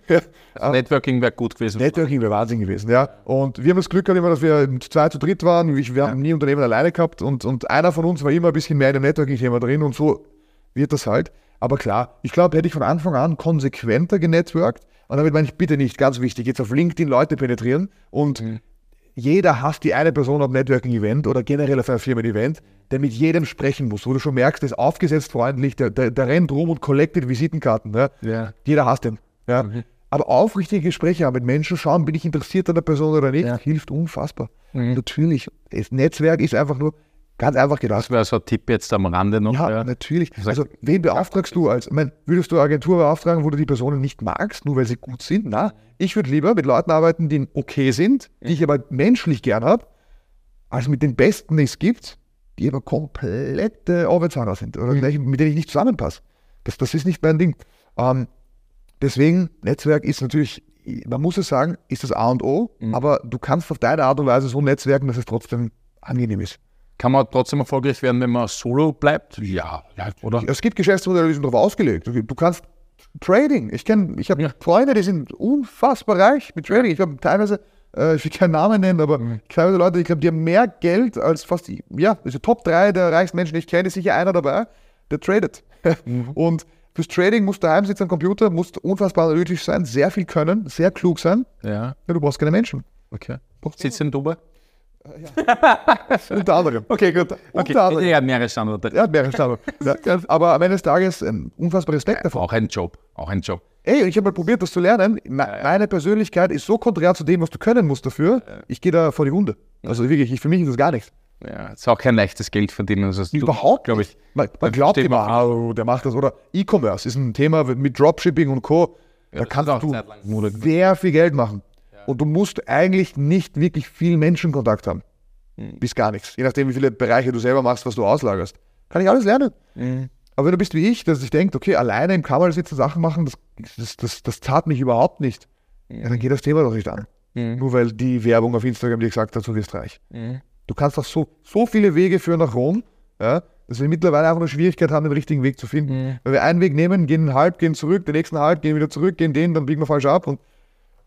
Also Networking wäre gut gewesen. Networking wäre Wahnsinn gewesen, ja. Und wir haben das Glück gehabt, immer, dass wir zu zweit, zu dritt waren. Wir haben nie Unternehmen alleine gehabt und, und einer von uns war immer ein bisschen mehr in dem Networking-Thema drin und so wird das halt. Aber klar, ich glaube, hätte ich von Anfang an konsequenter genetworked, und damit meine ich bitte nicht, ganz wichtig, jetzt auf LinkedIn Leute penetrieren und mhm. Jeder hasst die eine Person auf Networking-Event oder generell auf einem Firmen-Event, der mit jedem sprechen muss, wo du schon merkst, der ist aufgesetzt freundlich, der, der, der rennt rum und collectet Visitenkarten. Ne? Ja. Jeder hasst den. Ja? Mhm. Aber aufrichtige Gespräche haben mit Menschen, schauen, bin ich interessiert an der Person oder nicht, ja. hilft unfassbar. Mhm. Natürlich, das Netzwerk ist einfach nur, Ganz einfach gedacht. Das wäre so ein Tipp jetzt am Rande noch. Ja, ja. natürlich. Also, wen beauftragst du als, ich meine, würdest du eine Agentur beauftragen, wo du die Personen nicht magst, nur weil sie gut sind? Na, ich würde lieber mit Leuten arbeiten, die okay sind, die ich aber menschlich gern habe, als mit den Besten, die es gibt, die aber komplette Arbeitshahner sind oder mhm. mit denen ich nicht zusammenpasse. Das, das ist nicht mein Ding. Ähm, deswegen, Netzwerk ist natürlich, man muss es sagen, ist das A und O, mhm. aber du kannst auf deine Art und Weise so netzwerken, dass es trotzdem angenehm ist. Kann man trotzdem erfolgreich werden, wenn man solo bleibt? Ja, ja oder? Es gibt Geschäftsmodelle, die sind darauf ausgelegt. Du kannst Trading. Ich kenne, ich habe ja. Freunde, die sind unfassbar reich mit Trading. Ich habe teilweise, äh, ich will keinen Namen nennen, aber mhm. teilweise Leute, ich glaube, die haben mehr Geld als fast, ja, also Top 3 der reichsten Menschen, die ich kenne, ist sicher einer dabei, der tradet. Mhm. Und fürs Trading musst du daheim sitzen am Computer, musst unfassbar analytisch sein, sehr viel können, sehr klug sein. Ja. ja du brauchst keine Menschen. Okay. Sitzt in Dubai? Ja. Unter anderem. Okay, gut. Okay. Unter anderem. Er hat mehrere Standorte. Er hat mehrere Standorte. ja, aber am Ende des Tages ähm, unfassbar Respekt davor. Auch ein Job. Auch ein Job. Ey, ich habe mal probiert, das zu lernen. Meine Persönlichkeit ist so konträr zu dem, was du können musst dafür. Ich gehe da vor die Hunde. Also wirklich, ich, für mich ist das gar nichts. Ja, ist auch kein leichtes Geld verdienen. Also Überhaupt, glaube ich. Man, man glaubt immer, oh, der macht das. Oder E-Commerce ist ein Thema mit Dropshipping und Co. Ja, da kannst du sehr viel Geld machen. Und du musst eigentlich nicht wirklich viel Menschenkontakt haben. Mhm. Bis gar nichts. Je nachdem, wie viele Bereiche du selber machst, was du auslagerst. Kann ich alles lernen. Mhm. Aber wenn du bist wie ich, dass ich denke, okay, alleine im Kammer sitzen, Sachen machen, das, das, das, das tat mich überhaupt nicht. Mhm. Ja, dann geht das Thema doch nicht an. Mhm. Nur weil die Werbung auf Instagram dir gesagt hat, du wirst reich. Mhm. Du kannst doch so, so viele Wege führen nach Rom, ja, dass wir mittlerweile einfach eine Schwierigkeit haben, den richtigen Weg zu finden. Mhm. Weil wir einen Weg nehmen, gehen einen halb, gehen zurück, den nächsten halb, gehen wieder zurück, gehen den, dann biegen wir falsch ab und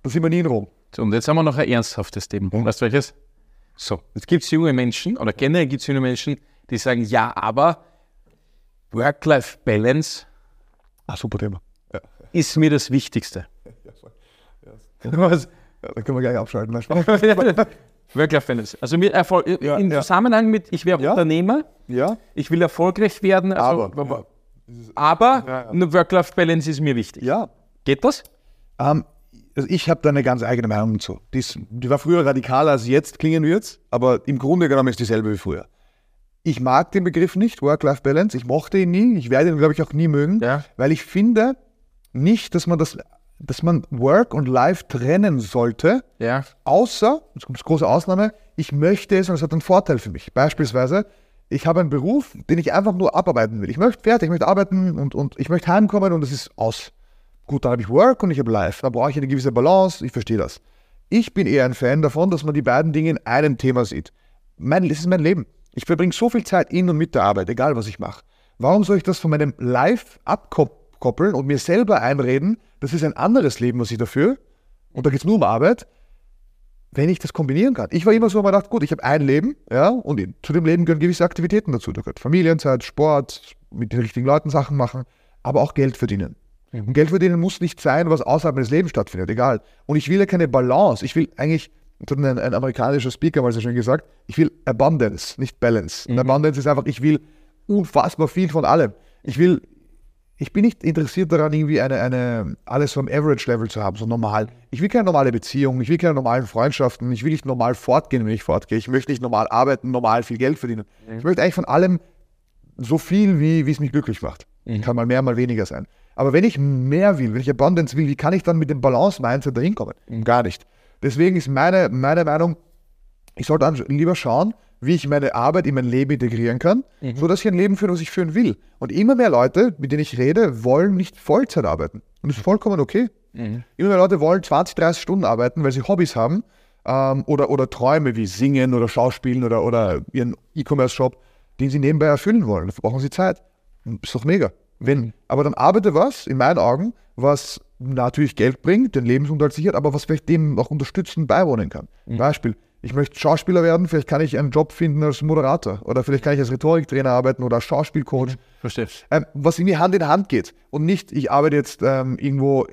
dann sind wir nie in Rom. So, und jetzt haben wir noch ein ernsthaftes Thema. Mhm. Weißt du welches? So, jetzt gibt es junge Menschen, oder generell gibt es junge Menschen, die sagen, ja, aber Work-Life-Balance ah, super Thema. Ja. ist mir das Wichtigste. Ja, ja. Was? ja, dann können wir gleich abschalten. Work-Life-Balance. Also mit Erfolg, ja, im Zusammenhang mit, ich wäre Unternehmer, ja. ich will erfolgreich werden, also, aber, aber Work-Life-Balance ist mir wichtig. Ja. Geht das? Um, ähm, also ich habe da eine ganz eigene Meinung dazu. Die, ist, die war früher radikaler als jetzt klingen wird, aber im Grunde genommen ist dieselbe wie früher. Ich mag den Begriff nicht, Work-Life-Balance. Ich mochte ihn nie. Ich werde ihn, glaube ich, auch nie mögen, ja. weil ich finde nicht, dass man das, dass man Work und Life trennen sollte. Ja. Außer, das kommt das große Ausnahme, ich möchte es und es hat einen Vorteil für mich. Beispielsweise, ich habe einen Beruf, den ich einfach nur abarbeiten will. Ich möchte fertig, ich möchte arbeiten und, und ich möchte heimkommen und es ist aus. Gut, dann habe ich Work und ich habe Life. Da brauche ich eine gewisse Balance, ich verstehe das. Ich bin eher ein Fan davon, dass man die beiden Dinge in einem Thema sieht. Mein, das ist mein Leben. Ich verbringe so viel Zeit in und mit der Arbeit, egal was ich mache. Warum soll ich das von meinem Life abkoppeln und mir selber einreden, das ist ein anderes Leben, was ich dafür, und da geht es nur um Arbeit, wenn ich das kombinieren kann. Ich war immer so, man dachte, gut, ich habe ein Leben, ja, und zu dem Leben gehören gewisse Aktivitäten dazu. Da gehört Familienzeit, Sport, mit den richtigen Leuten Sachen machen, aber auch Geld verdienen. Und Geld verdienen muss nicht sein, was außerhalb meines Lebens stattfindet, egal. Und ich will ja keine Balance. Ich will eigentlich, das hat ein, ein amerikanischer Speaker mal so schön gesagt, ich will Abundance, nicht Balance. Mhm. Abundance ist einfach, ich will unfassbar viel von allem. Ich will, ich bin nicht interessiert daran, irgendwie eine, eine, alles vom Average-Level zu haben, so normal. Ich will keine normale Beziehung, ich will keine normalen Freundschaften, ich will nicht normal fortgehen, wenn ich fortgehe. Ich möchte nicht normal arbeiten, normal viel Geld verdienen. Mhm. Ich möchte eigentlich von allem so viel, wie, wie es mich glücklich macht. Mhm. Kann mal mehr, mal weniger sein. Aber wenn ich mehr will, wenn ich Abundance will, wie kann ich dann mit dem Balance-Mindset dahin kommen? Gar nicht. Deswegen ist meine, meine Meinung, ich sollte lieber schauen, wie ich meine Arbeit in mein Leben integrieren kann, mhm. sodass ich ein Leben führe, was ich führen will. Und immer mehr Leute, mit denen ich rede, wollen nicht Vollzeit arbeiten. Und das ist vollkommen okay. Mhm. Immer mehr Leute wollen 20, 30 Stunden arbeiten, weil sie Hobbys haben ähm, oder, oder Träume wie Singen oder Schauspielen oder, oder ihren E-Commerce-Shop, den sie nebenbei erfüllen wollen. Dafür brauchen sie Zeit. ist doch mega. Wenn, aber dann arbeite was, in meinen Augen, was natürlich Geld bringt, den Lebensunterhalt sichert, aber was vielleicht dem auch unterstützend beiwohnen kann. Mhm. Beispiel, ich möchte Schauspieler werden, vielleicht kann ich einen Job finden als Moderator oder vielleicht kann ich als Rhetoriktrainer arbeiten oder als Schauspielcoach. Mhm. Verstehe. Ähm, was irgendwie Hand in Hand geht und nicht, ich arbeite jetzt ähm, irgendwo,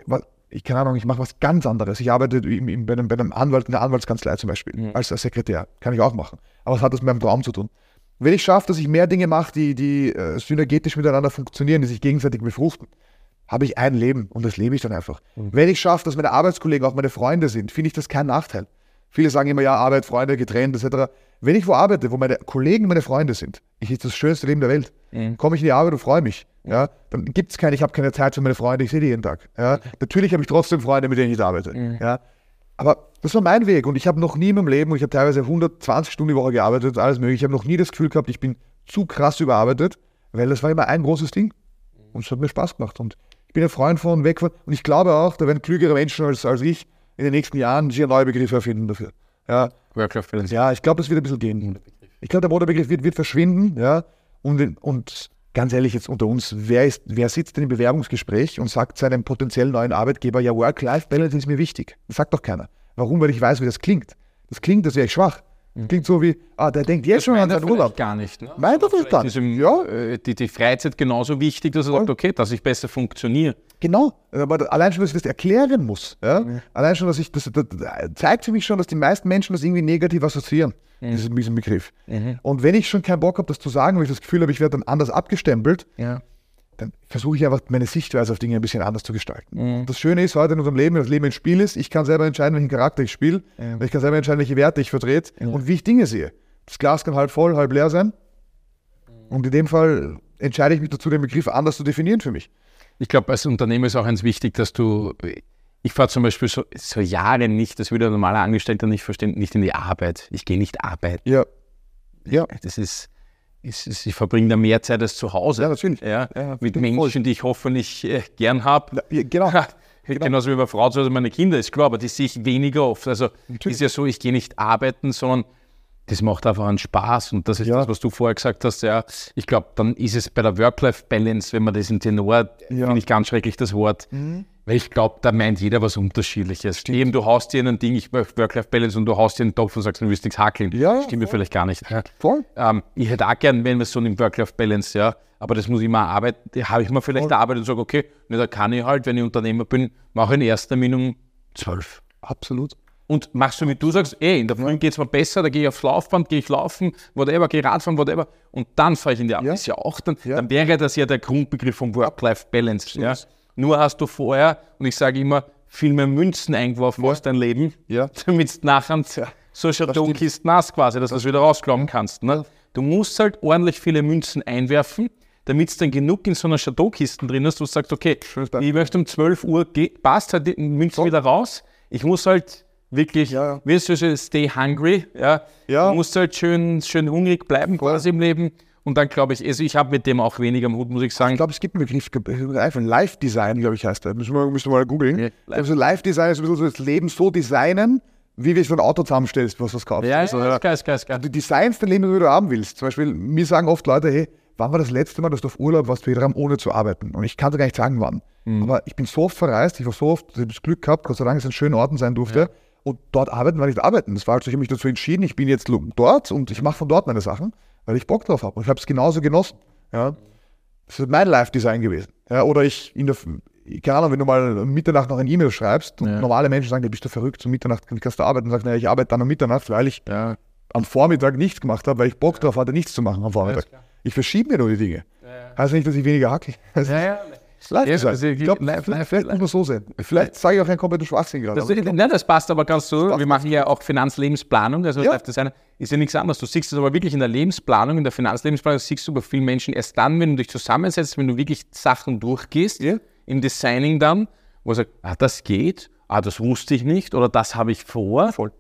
ich keine Ahnung, ich mache was ganz anderes. Ich arbeite im, im, bei, einem, bei, einem, Anwalt in der Anwaltskanzlei zum Beispiel, mhm. als, als Sekretär. Kann ich auch machen. Aber was hat das mit meinem Traum zu tun? Wenn ich schaffe, dass ich mehr Dinge mache, die, die äh, synergetisch miteinander funktionieren, die sich gegenseitig befruchten, habe ich ein Leben und das lebe ich dann einfach. Mhm. Wenn ich schaffe, dass meine Arbeitskollegen auch meine Freunde sind, finde ich das kein Nachteil. Viele sagen immer, ja, Arbeit, Freunde, getrennt, etc. Wenn ich wo arbeite, wo meine Kollegen meine Freunde sind, ich ist das schönste Leben der Welt. Mhm. Komme ich in die Arbeit und freue mich. Ja, dann gibt es keine, ich habe keine Zeit für meine Freunde, ich sehe die jeden Tag. Ja, natürlich habe ich trotzdem Freunde, mit denen ich arbeite. Mhm. Ja, aber das war mein Weg und ich habe noch nie in meinem Leben, und ich habe teilweise 120 Stunden die Woche gearbeitet, alles mögliche, ich habe noch nie das Gefühl gehabt, ich bin zu krass überarbeitet, weil das war immer ein großes Ding und es hat mir Spaß gemacht und ich bin ein Freund von weg von und ich glaube auch, da werden klügere Menschen als, als ich in den nächsten Jahren sicher neue Begriffe erfinden dafür. Ja, Work-Life-Balance. Ja, ich glaube, das wird ein bisschen gehen. Ich glaube, der Modebegriff wird, wird verschwinden, ja, und, und ganz ehrlich jetzt unter uns, wer, ist, wer sitzt denn im Bewerbungsgespräch und sagt seinem potenziellen neuen Arbeitgeber, ja, Work-Life-Balance ist mir wichtig? Das sagt doch keiner. Warum? Weil ich weiß, wie das klingt. Das klingt, das wäre ich schwach. Das klingt so wie, ah, der denkt jetzt das schon an seinen Urlaub. gar nicht. Ne? Meint er vielleicht gar nicht. ja. Äh, die, die Freizeit genauso wichtig, dass er sagt, okay, dass ich besser funktioniere. Genau, aber allein schon, dass ich das erklären muss. Ja? Mhm. Allein schon, dass ich das, das, zeigt für mich schon, dass die meisten Menschen das irgendwie negativ assoziieren, mhm. diesen Begriff. Mhm. Und wenn ich schon keinen Bock habe, das zu sagen, weil ich das Gefühl habe, ich werde dann anders abgestempelt, ja dann versuche ich einfach meine Sichtweise auf Dinge ein bisschen anders zu gestalten. Mhm. Das Schöne ist heute in unserem Leben, wenn das Leben ein Spiel ist, ich kann selber entscheiden, welchen Charakter ich spiele, ja. ich kann selber entscheiden, welche Werte ich vertrete ja. und wie ich Dinge sehe. Das Glas kann halb voll, halb leer sein. Und in dem Fall entscheide ich mich dazu, den Begriff anders zu definieren für mich. Ich glaube, als Unternehmer ist auch eins wichtig, dass du, ich fahre zum Beispiel so, so Jahre nicht, das würde ein normaler Angestellter nicht verstehen, nicht in die Arbeit. Ich gehe nicht arbeiten. Ja. Ja. Das ist, ich, ich verbringe da mehr Zeit als zu Hause. Ja, natürlich. Ja, ja, mit Menschen, voll. die ich hoffentlich äh, gern habe. Ja, genau. genau. Genauso wie meine Frau zu Hause meine Kinder, ist klar, aber die sehe ich weniger oft. Also natürlich. ist ja so, ich gehe nicht arbeiten, sondern das macht einfach einen Spaß. Und das ist ja. das, was du vorher gesagt hast. Ja, ich glaube, dann ist es bei der Work-Life-Balance, wenn man das in Tenor, ja. finde ich ganz schrecklich das Wort, mhm. Weil ich glaube, da meint jeder was Unterschiedliches. Stimmt. Eben, du haust dir ein Ding, ich möchte Work-Life-Balance und du haust dir einen Topf und sagst, du willst nichts hackeln. Ja, Stimmt mir vielleicht gar nicht. Voll. Ähm, ich hätte auch gern, wenn wir so einen Work-Life-Balance, ja, aber das muss ich mal arbeiten. Habe ich mal vielleicht. Arbeit und sage, okay, ne, da kann ich halt, wenn ich Unternehmer bin, mache ich in erster Minute zwölf. Absolut. Und machst du mit, du sagst, ey, in der Früh geht es mir besser, da gehe ich aufs Laufband, gehe ich laufen, whatever, gehe Radfahren, whatever, und dann fahre ich in die Arbeit. Ja. Ist ja auch dann, ja. dann wäre das ja der Grundbegriff von Work-Life-Balance. Ja? Nur hast du vorher, und ich sage immer, viel mehr Münzen eingeworfen ja. aus dein Leben, ja. damit du nachher ja. so Chateau-Kisten hast quasi, dass du das wieder rausklauen kannst. Ne? Du musst halt ordentlich viele Münzen einwerfen, damit es dann genug in so einer Chateau-Kisten drin ist, wo du sagst, okay, ich möchte um 12 Uhr, passt halt die Münzen so. wieder raus. Ich muss halt wirklich, ja. wirst du stay hungry, ja. ja. Du musst halt schön, schön hungrig bleiben quasi im Leben. Und dann glaube ich, also ich habe mit dem auch weniger am Hut, muss ich sagen. Ich glaube, es gibt einen Begriff, Live-Design, glaube ich, heißt der. Müssen wir, müssen wir mal googeln. Ja, also Live-Design ist ein bisschen so das Leben so designen, wie wie du ein Auto zusammenstellst, was du kaufst. Ja, also, ja, geil, geil, geil. Du designst dein Leben, wie du haben willst. Zum Beispiel, mir sagen oft Leute, hey, wann war das letzte Mal, dass du auf Urlaub warst, Vietnam, ohne zu arbeiten? Und ich kann dir gar nicht sagen, wann. Mhm. Aber ich bin so oft verreist, ich war so oft, ich habe das Glück gehabt, Gott sei Dank, dass es ein schöner Ort sein durfte. Ja. Und dort arbeiten war nicht arbeiten. Das war also, ich habe mich dazu entschieden, ich bin jetzt dort und ich mache von dort meine Sachen weil ich Bock drauf habe. Und ich habe es genauso genossen. Ja. Das ist mein Live-Design gewesen. Ja, oder ich in der, keine Ahnung, wenn du mal um Mitternacht noch ein E-Mail schreibst und ja. normale Menschen sagen, du bist du verrückt, zum Mitternacht kannst du arbeiten und sagst, naja, ich arbeite dann um Mitternacht, weil ich ja. am Vormittag nichts gemacht habe, weil ich Bock drauf hatte, nichts zu machen am Vormittag. ich verschiebe mir nur die Dinge. Heißt nicht, dass ich weniger hacke. Ja, ja. Live ja, also ich glaube, vielleicht, live, vielleicht muss man so sehen. Vielleicht sage ich auch einen kompletten Schwachsinn gerade. Das, nein, das passt aber ganz so. Wir machen ja auch Finanzlebensplanung, also ja. Design ist ja nichts anderes. Du siehst es aber wirklich in der Lebensplanung, in der Finanzlebensplanung, siehst du bei vielen Menschen erst dann, wenn du dich zusammensetzt, wenn du wirklich Sachen durchgehst, ja. im Designing dann, wo du sagst, ah, das geht, ah, das wusste ich nicht oder das habe ich vor. Voll.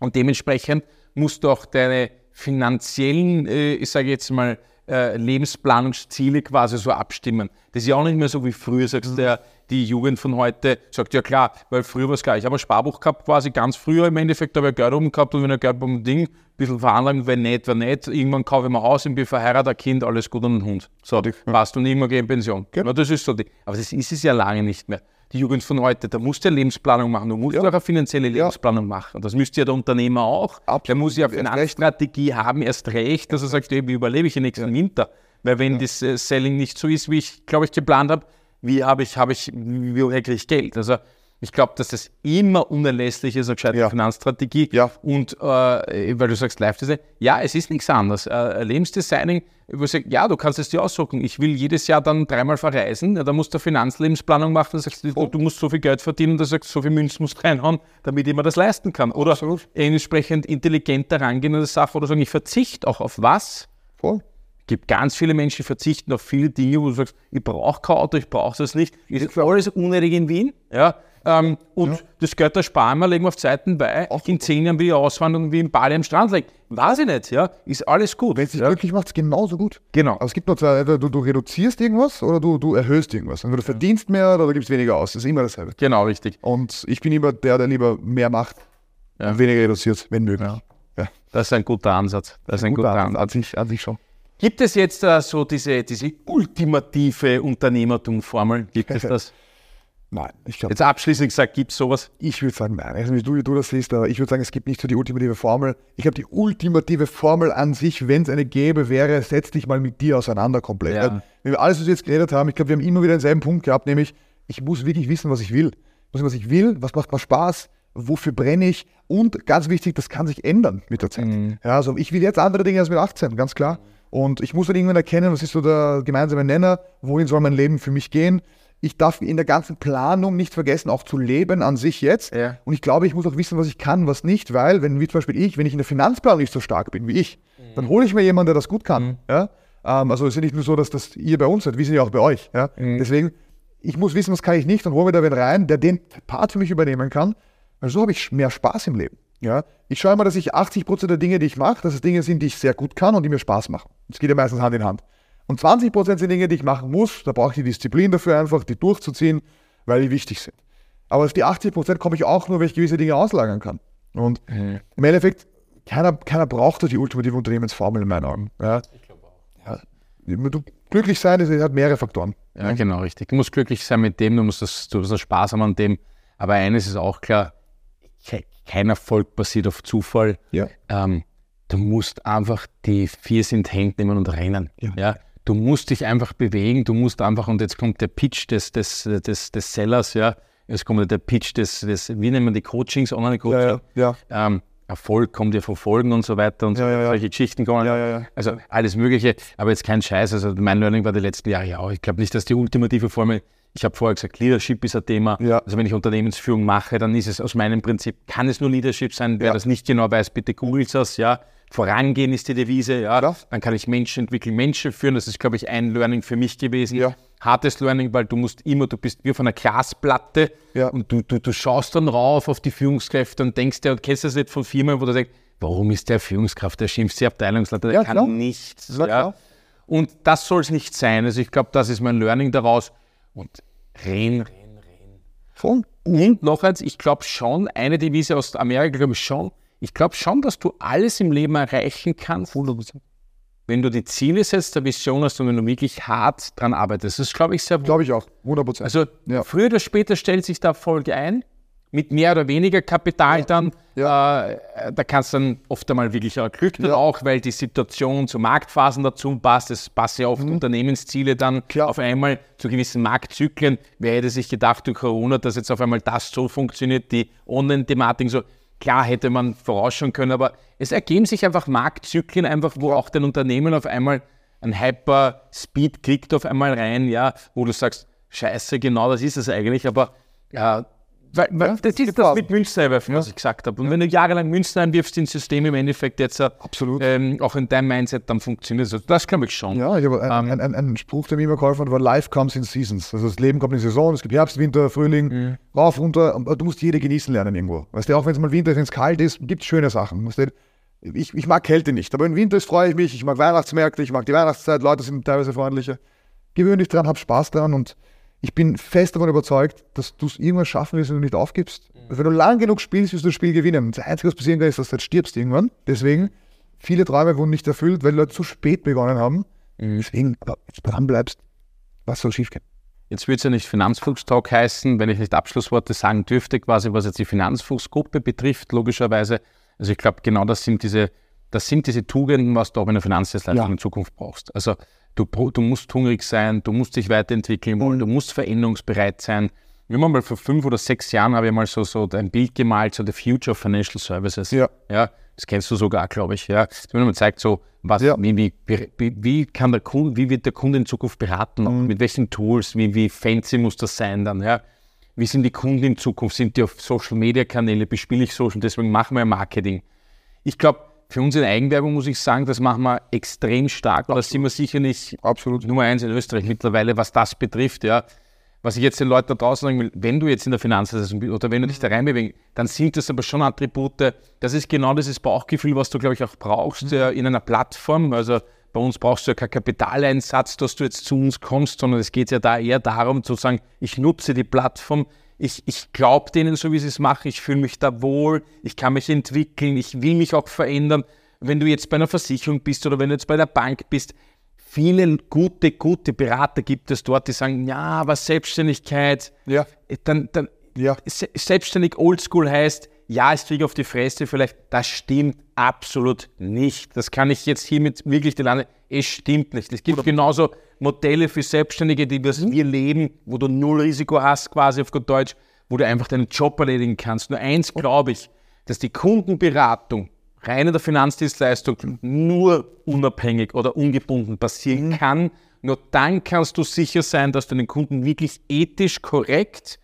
Und dementsprechend musst du auch deine finanziellen, äh, ich sage jetzt mal, äh, Lebensplanungsziele quasi so abstimmen. Das ist ja auch nicht mehr so wie früher, sagst du, mhm. die Jugend von heute sagt, ja klar, weil früher war es klar. Ich habe ein Sparbuch gehabt, quasi ganz früher im Endeffekt, da habe ich Geld oben gehabt und wenn ich Geld beim Ding, ein bisschen veranlagen, wenn nicht, wenn nicht, irgendwann kaufe ich mir Haus, ich bin verheiratet, ein Kind, alles gut und ein Hund. So, ja. passt und irgendwann gehe in Pension. Genau. Ja, das ist so die. Aber das ist es ja lange nicht mehr die Jugend von heute, da musst du ja Lebensplanung machen, du musst ja. auch eine finanzielle Lebensplanung ja. machen. Das müsste ja der Unternehmer auch. Absolut. Der muss ja eine Finanzstrategie haben, erst recht, dass er sagt, wie überlebe ich den nächsten. Winter? Weil wenn das äh, Selling nicht so ist, wie ich, glaube ich, geplant habe, wie habe ich, habe ich, woher kriege ich Geld? Also Ich glaube, dass das immer unerlässlich ist, eine gescheite ja. Finanzstrategie. Ja. Und äh, weil du sagst Live-Design, ja, es ist nichts anderes. Äh, Lebensdesigning, wo ich sage, ja, du kannst es dir aussuchen. Ich will jedes Jahr dann dreimal verreisen. Ja, da musst du Finanzlebensplanung machen. Da sagst du, du musst so viel Geld verdienen, da sagst du, so viel Münzen musst reinhauen, damit ich mir das leisten kann. Oder Absolut. entsprechend intelligenter rangehen an die Sache oder sagen, ich verzichte auch auf was. Voll gibt ganz viele Menschen, die verzichten auf viele Dinge, wo du sagst, ich brauche kein Auto, ich brauche das nicht. Ist alles unnötig in Wien. Ja, ähm, und ja. das Geld da sparen wir, legen wir auf Zeiten bei. Auch in zehn Jahren auswandern und wie im Bali am Strand liegen. Weiß ich nicht, ja. Ist alles gut. Wenn es dich ja. glücklich macht, ist genauso gut. Genau. Aber es gibt noch zwei, entweder du, du reduzierst irgendwas oder du, du erhöhst irgendwas. Entweder du verdienst mehr oder du gibst weniger aus. Das ist immer dasselbe. Genau, richtig. Und ich bin immer der, der lieber mehr macht ja. und weniger reduziert, wenn möglich. Ja. Das ist ein guter Ansatz. Das ist ein, ein guter, guter Ansatz. An sich, an sich schon. Gibt es jetzt uh, so diese, diese ultimative Unternehmertum-Formel? Gibt es das? Nein, ich glaube. Jetzt abschließend gesagt, gibt es sowas? Ich würde sagen, nein. Also, wie du, wie du das siehst, aber ich würde sagen, es gibt nicht so die ultimative Formel. Ich glaube, die ultimative Formel an sich, wenn es eine gäbe, wäre, setz dich mal mit dir auseinander komplett. Ja. Wenn wir alles, was wir jetzt geredet haben, ich glaube, wir haben immer wieder denselben Punkt gehabt, nämlich, ich muss wirklich wissen, was ich will. Ich muss wissen, was ich will, was macht mir Spaß, wofür brenne ich und ganz wichtig, das kann sich ändern mit der Zeit. Mhm. Ja, also ich will jetzt andere Dinge als mit 18, ganz klar. Und ich muss dann irgendwann erkennen, was ist so der gemeinsame Nenner, wohin soll mein Leben für mich gehen ich darf in der ganzen Planung nicht vergessen, auch zu leben an sich jetzt. Ja. Und ich glaube, ich muss auch wissen, was ich kann, was nicht, weil, wenn, wie zum Beispiel ich, wenn ich in der Finanzplanung nicht so stark bin wie ich, mhm. dann hole ich mir jemanden, der das gut kann. Mhm. Ja? Ähm, also es ist ja nicht nur so, dass das ihr bei uns seid, wir sind ja auch bei euch. Ja? Mhm. Deswegen, ich muss wissen, was kann ich nicht und hole mir da wen rein, der den Part für mich übernehmen kann. Weil so habe ich mehr Spaß im Leben. Ja? Ich schaue immer, dass ich 80 Prozent der Dinge, die ich mache, dass es Dinge sind, die ich sehr gut kann und die mir Spaß machen. Das geht ja meistens Hand in Hand. Und 20% sind Dinge, die ich machen muss. Da brauche ich die Disziplin dafür einfach, die durchzuziehen, weil die wichtig sind. Aber auf die 80% komme ich auch nur, wenn ich gewisse Dinge auslagern kann. Und mhm. im Endeffekt, keiner, keiner braucht die ultimative Unternehmensformel in meinen Augen. Ja. Ich glaube auch. Ja. Du, glücklich sein, das hat mehrere Faktoren. Ja, genau, richtig. Du musst glücklich sein mit dem, du musst das, du musst das Spaß haben an dem. Aber eines ist auch klar, kein Erfolg basiert auf Zufall. Ja. Ähm, du musst einfach die vier sind Hände nehmen und rennen. Ja. ja. Du musst dich einfach bewegen, du musst einfach, und jetzt kommt der Pitch des, des, des, des Sellers, ja, jetzt kommt der Pitch des, des wie nennen wir die Coachings, Online-Coaching. Ja, ja, ja. Ähm, Erfolg kommt ja von Folgen und so weiter und ja, ja, solche Geschichten kommen. Ja, also alles Mögliche, aber jetzt kein Scheiß. Also mein Learning war die letzten Jahre ja auch. Ich glaube nicht, dass die ultimative Formel, ich habe vorher gesagt, Leadership ist ein Thema. Also wenn ich Unternehmensführung mache, dann ist es aus meinem Prinzip, kann es nur Leadership sein. Wer das nicht genau weiß, bitte googelt das, ja. Vorangehen ist die Devise, ja. ja. Dann kann ich Menschen entwickeln, Menschen führen. Das ist, glaube ich, ein Learning für mich gewesen. Ja. Hartes Learning, weil du musst immer, du bist wie auf einer Glasplatte ja. und du, du, du schaust dann rauf auf die Führungskräfte und denkst dir, und kennst das nicht von Firmen, wo du denkst, warum ist der Führungskraft, der schimpft die Abteilungsleiter, der kann klar. nichts. Ja. Und das soll es nicht sein. Also ich glaube, das ist mein Learning daraus. Und reden, reden, reden. Voll. Und noch eins, ich glaube schon, eine Devise aus Amerika, glaube ich schon, ich glaube schon, dass du alles im Leben erreichen kannst, wenn du die Ziele setzt, der Vision hast und wenn du wirklich hart dran arbeitest. Das glaube ich sehr Glaube ich auch, 100 Also ja. früher oder später stellt sich der Erfolg ein, mit mehr oder weniger Kapital dann. Ja. Äh, da kannst du dann oft einmal wirklich auch Glück ja. auch, weil die Situation zu Marktphasen dazu passt. Es passen ja oft mhm. Unternehmensziele dann Klar. auf einmal zu gewissen Marktzyklen. Wer hätte sich gedacht durch Corona, dass jetzt auf einmal das so funktioniert, die Online-Thematik so Klar hätte man vorausschauen können, aber es ergeben sich einfach Marktzyklen, einfach, wo auch dein Unternehmen auf einmal ein Hyper-Speed kriegt auf einmal rein, ja, wo du sagst, scheiße, genau das ist es eigentlich, aber ja, weil, weil ja, das, ist das mit Münzen einwerfen, was ich gesagt habe. Und wenn du jahrelang Münzen einwirfst ins System, im Endeffekt jetzt äh. Ähm, auch in deinem Mindset, dann funktioniert es. Also das glaube ich schon. Ja, ich habe einen ähm, ein, ein, Spruch, der mir immer geholfen hat, war Life comes in seasons. Also das Leben kommt in Saison, es gibt Herbst, Winter, Frühling, mhm. rauf, runter. Du musst jede genießen lernen irgendwo. Weißt du, auch wenn es mal Winter ist, wenn es kalt ist, gibt es schöne Sachen. Weißt du, ich, ich mag Kälte nicht, aber im Winter freue ich mich, ich mag Weihnachtsmärkte, ich mag die Weihnachtszeit, Leute sind teilweise freundlicher. Gewöhn dich dran, hab Spaß dran und ich bin fest davon überzeugt, dass du es irgendwann schaffen wirst, wenn du nicht aufgibst. Mhm. Wenn du lang genug spielst, wirst du das Spiel gewinnen. Das Einzige, was passieren kann, ist, dass du halt stirbst irgendwann. Deswegen, viele Träume wurden nicht erfüllt, weil Leute zu spät begonnen haben. Mhm. Deswegen, aber jetzt dran bleibst, was soll schiefgehen? Jetzt wird es ja nicht Finanzfuchstalk heißen, wenn ich nicht Abschlussworte sagen dürfte, quasi was jetzt die Finanzfuchsgruppe betrifft, logischerweise. Also ich glaube, genau das sind diese, das sind diese Tugenden, was du auch in der Finanzdienstleistung ja. in Zukunft brauchst. Also Du, du musst hungrig sein, du musst dich weiterentwickeln wollen, du musst veränderungsbereit sein. Wir haben mal vor fünf oder sechs Jahren habe ich mal so, so ein Bild gemalt, so The Future of Financial Services. Ja. ja das kennst du sogar, glaube ich. Ja. Das mir zeigt so, was, ja. wie, wie, wie, wie, kann der Kunde, wie wird der Kunde in Zukunft beraten, mhm. mit welchen Tools, wie, wie fancy muss das sein dann, ja. Wie sind die Kunden in Zukunft? Sind die auf Social Media Kanäle? Bespiele ich Social? Deswegen machen wir Marketing. Ich glaube, für uns in Eigenwerbung muss ich sagen, das machen wir extrem stark. Da sind wir sicher nicht Absolut. Nummer eins in Österreich mittlerweile, was das betrifft. Ja was ich jetzt den Leuten da draußen sagen will, wenn du jetzt in der Finanzsaison bist oder wenn du dich da reinbewegst, dann sind das aber schon Attribute, das ist genau dieses Bauchgefühl, was du, glaube ich, auch brauchst mhm. in einer Plattform. Also bei uns brauchst du ja keinen Kapitaleinsatz, dass du jetzt zu uns kommst, sondern es geht ja da eher darum zu sagen, ich nutze die Plattform, ich, ich glaube denen so, wie sie es machen, ich fühle mich da wohl, ich kann mich entwickeln, ich will mich auch verändern. Wenn du jetzt bei einer Versicherung bist oder wenn du jetzt bei der Bank bist, viele gute, gute Berater gibt es dort, die sagen, ja, aber Selbstständigkeit, ja. dann, dann ja. selbstständig oldschool heißt, ja, ich kriege auf die Fresse vielleicht, das stimmt absolut nicht. Das kann ich jetzt hiermit wirklich die Lande, es stimmt nicht. Es gibt Oder genauso Modelle für Selbstständige, die das wir leben, wo du null Risiko hast, quasi auf gut Deutsch, wo du einfach deinen Job erledigen kannst. Nur eins glaube ich, dass die Kundenberatung rein in der Finanzdienstleistung nur unabhängig oder ungebunden passieren mhm. kann. Nur dann kannst du sicher sein, dass du den Kunden wirklich ethisch korrekt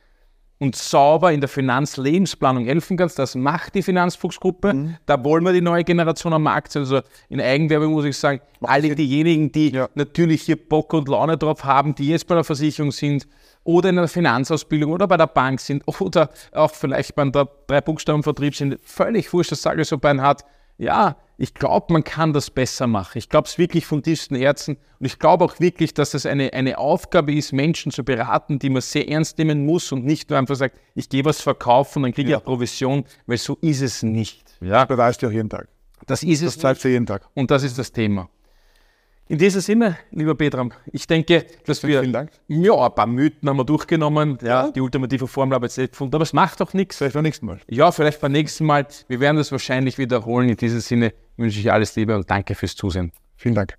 und sauber in der Finanzlebensplanung helfen kannst. Das macht die Finanzfuchsgruppe. Mhm. Da wollen wir die neue Generation am Markt sein. Also in Eigenwerbung muss ich sagen, alle diejenigen, die ja. natürlich hier Bock und Laune drauf haben, die jetzt bei der Versicherung sind, oder in einer Finanzausbildung oder bei der Bank sind oder auch vielleicht bei der Drei-Buchstaben-Vertrieb sind, völlig wurscht, dass Sage so Bein hat. Ja, ich glaube, man kann das besser machen. Ich glaube es wirklich von tiefstem Herzen und ich glaube auch wirklich, dass es eine, eine Aufgabe ist, Menschen zu beraten, die man sehr ernst nehmen muss und nicht nur einfach sagt, ich gehe was verkaufen und dann kriege ich ja. Provision, weil so ist es nicht. Ja? Das beweist ja auch jeden Tag. Das ist das es. Das zeigt jeden Tag. Und das ist das Thema. In diesem Sinne, lieber Petram, ich denke, dass wir Vielen Dank. ja, ein paar Mythen haben wir durchgenommen. Ja, ja. Die ultimative Formel habe ich jetzt nicht gefunden, aber es macht doch nichts. Vielleicht beim nächsten Mal. Ja, vielleicht beim nächsten Mal. Wir werden das wahrscheinlich wiederholen. In diesem Sinne wünsche ich alles Liebe und danke fürs Zusehen. Vielen Dank.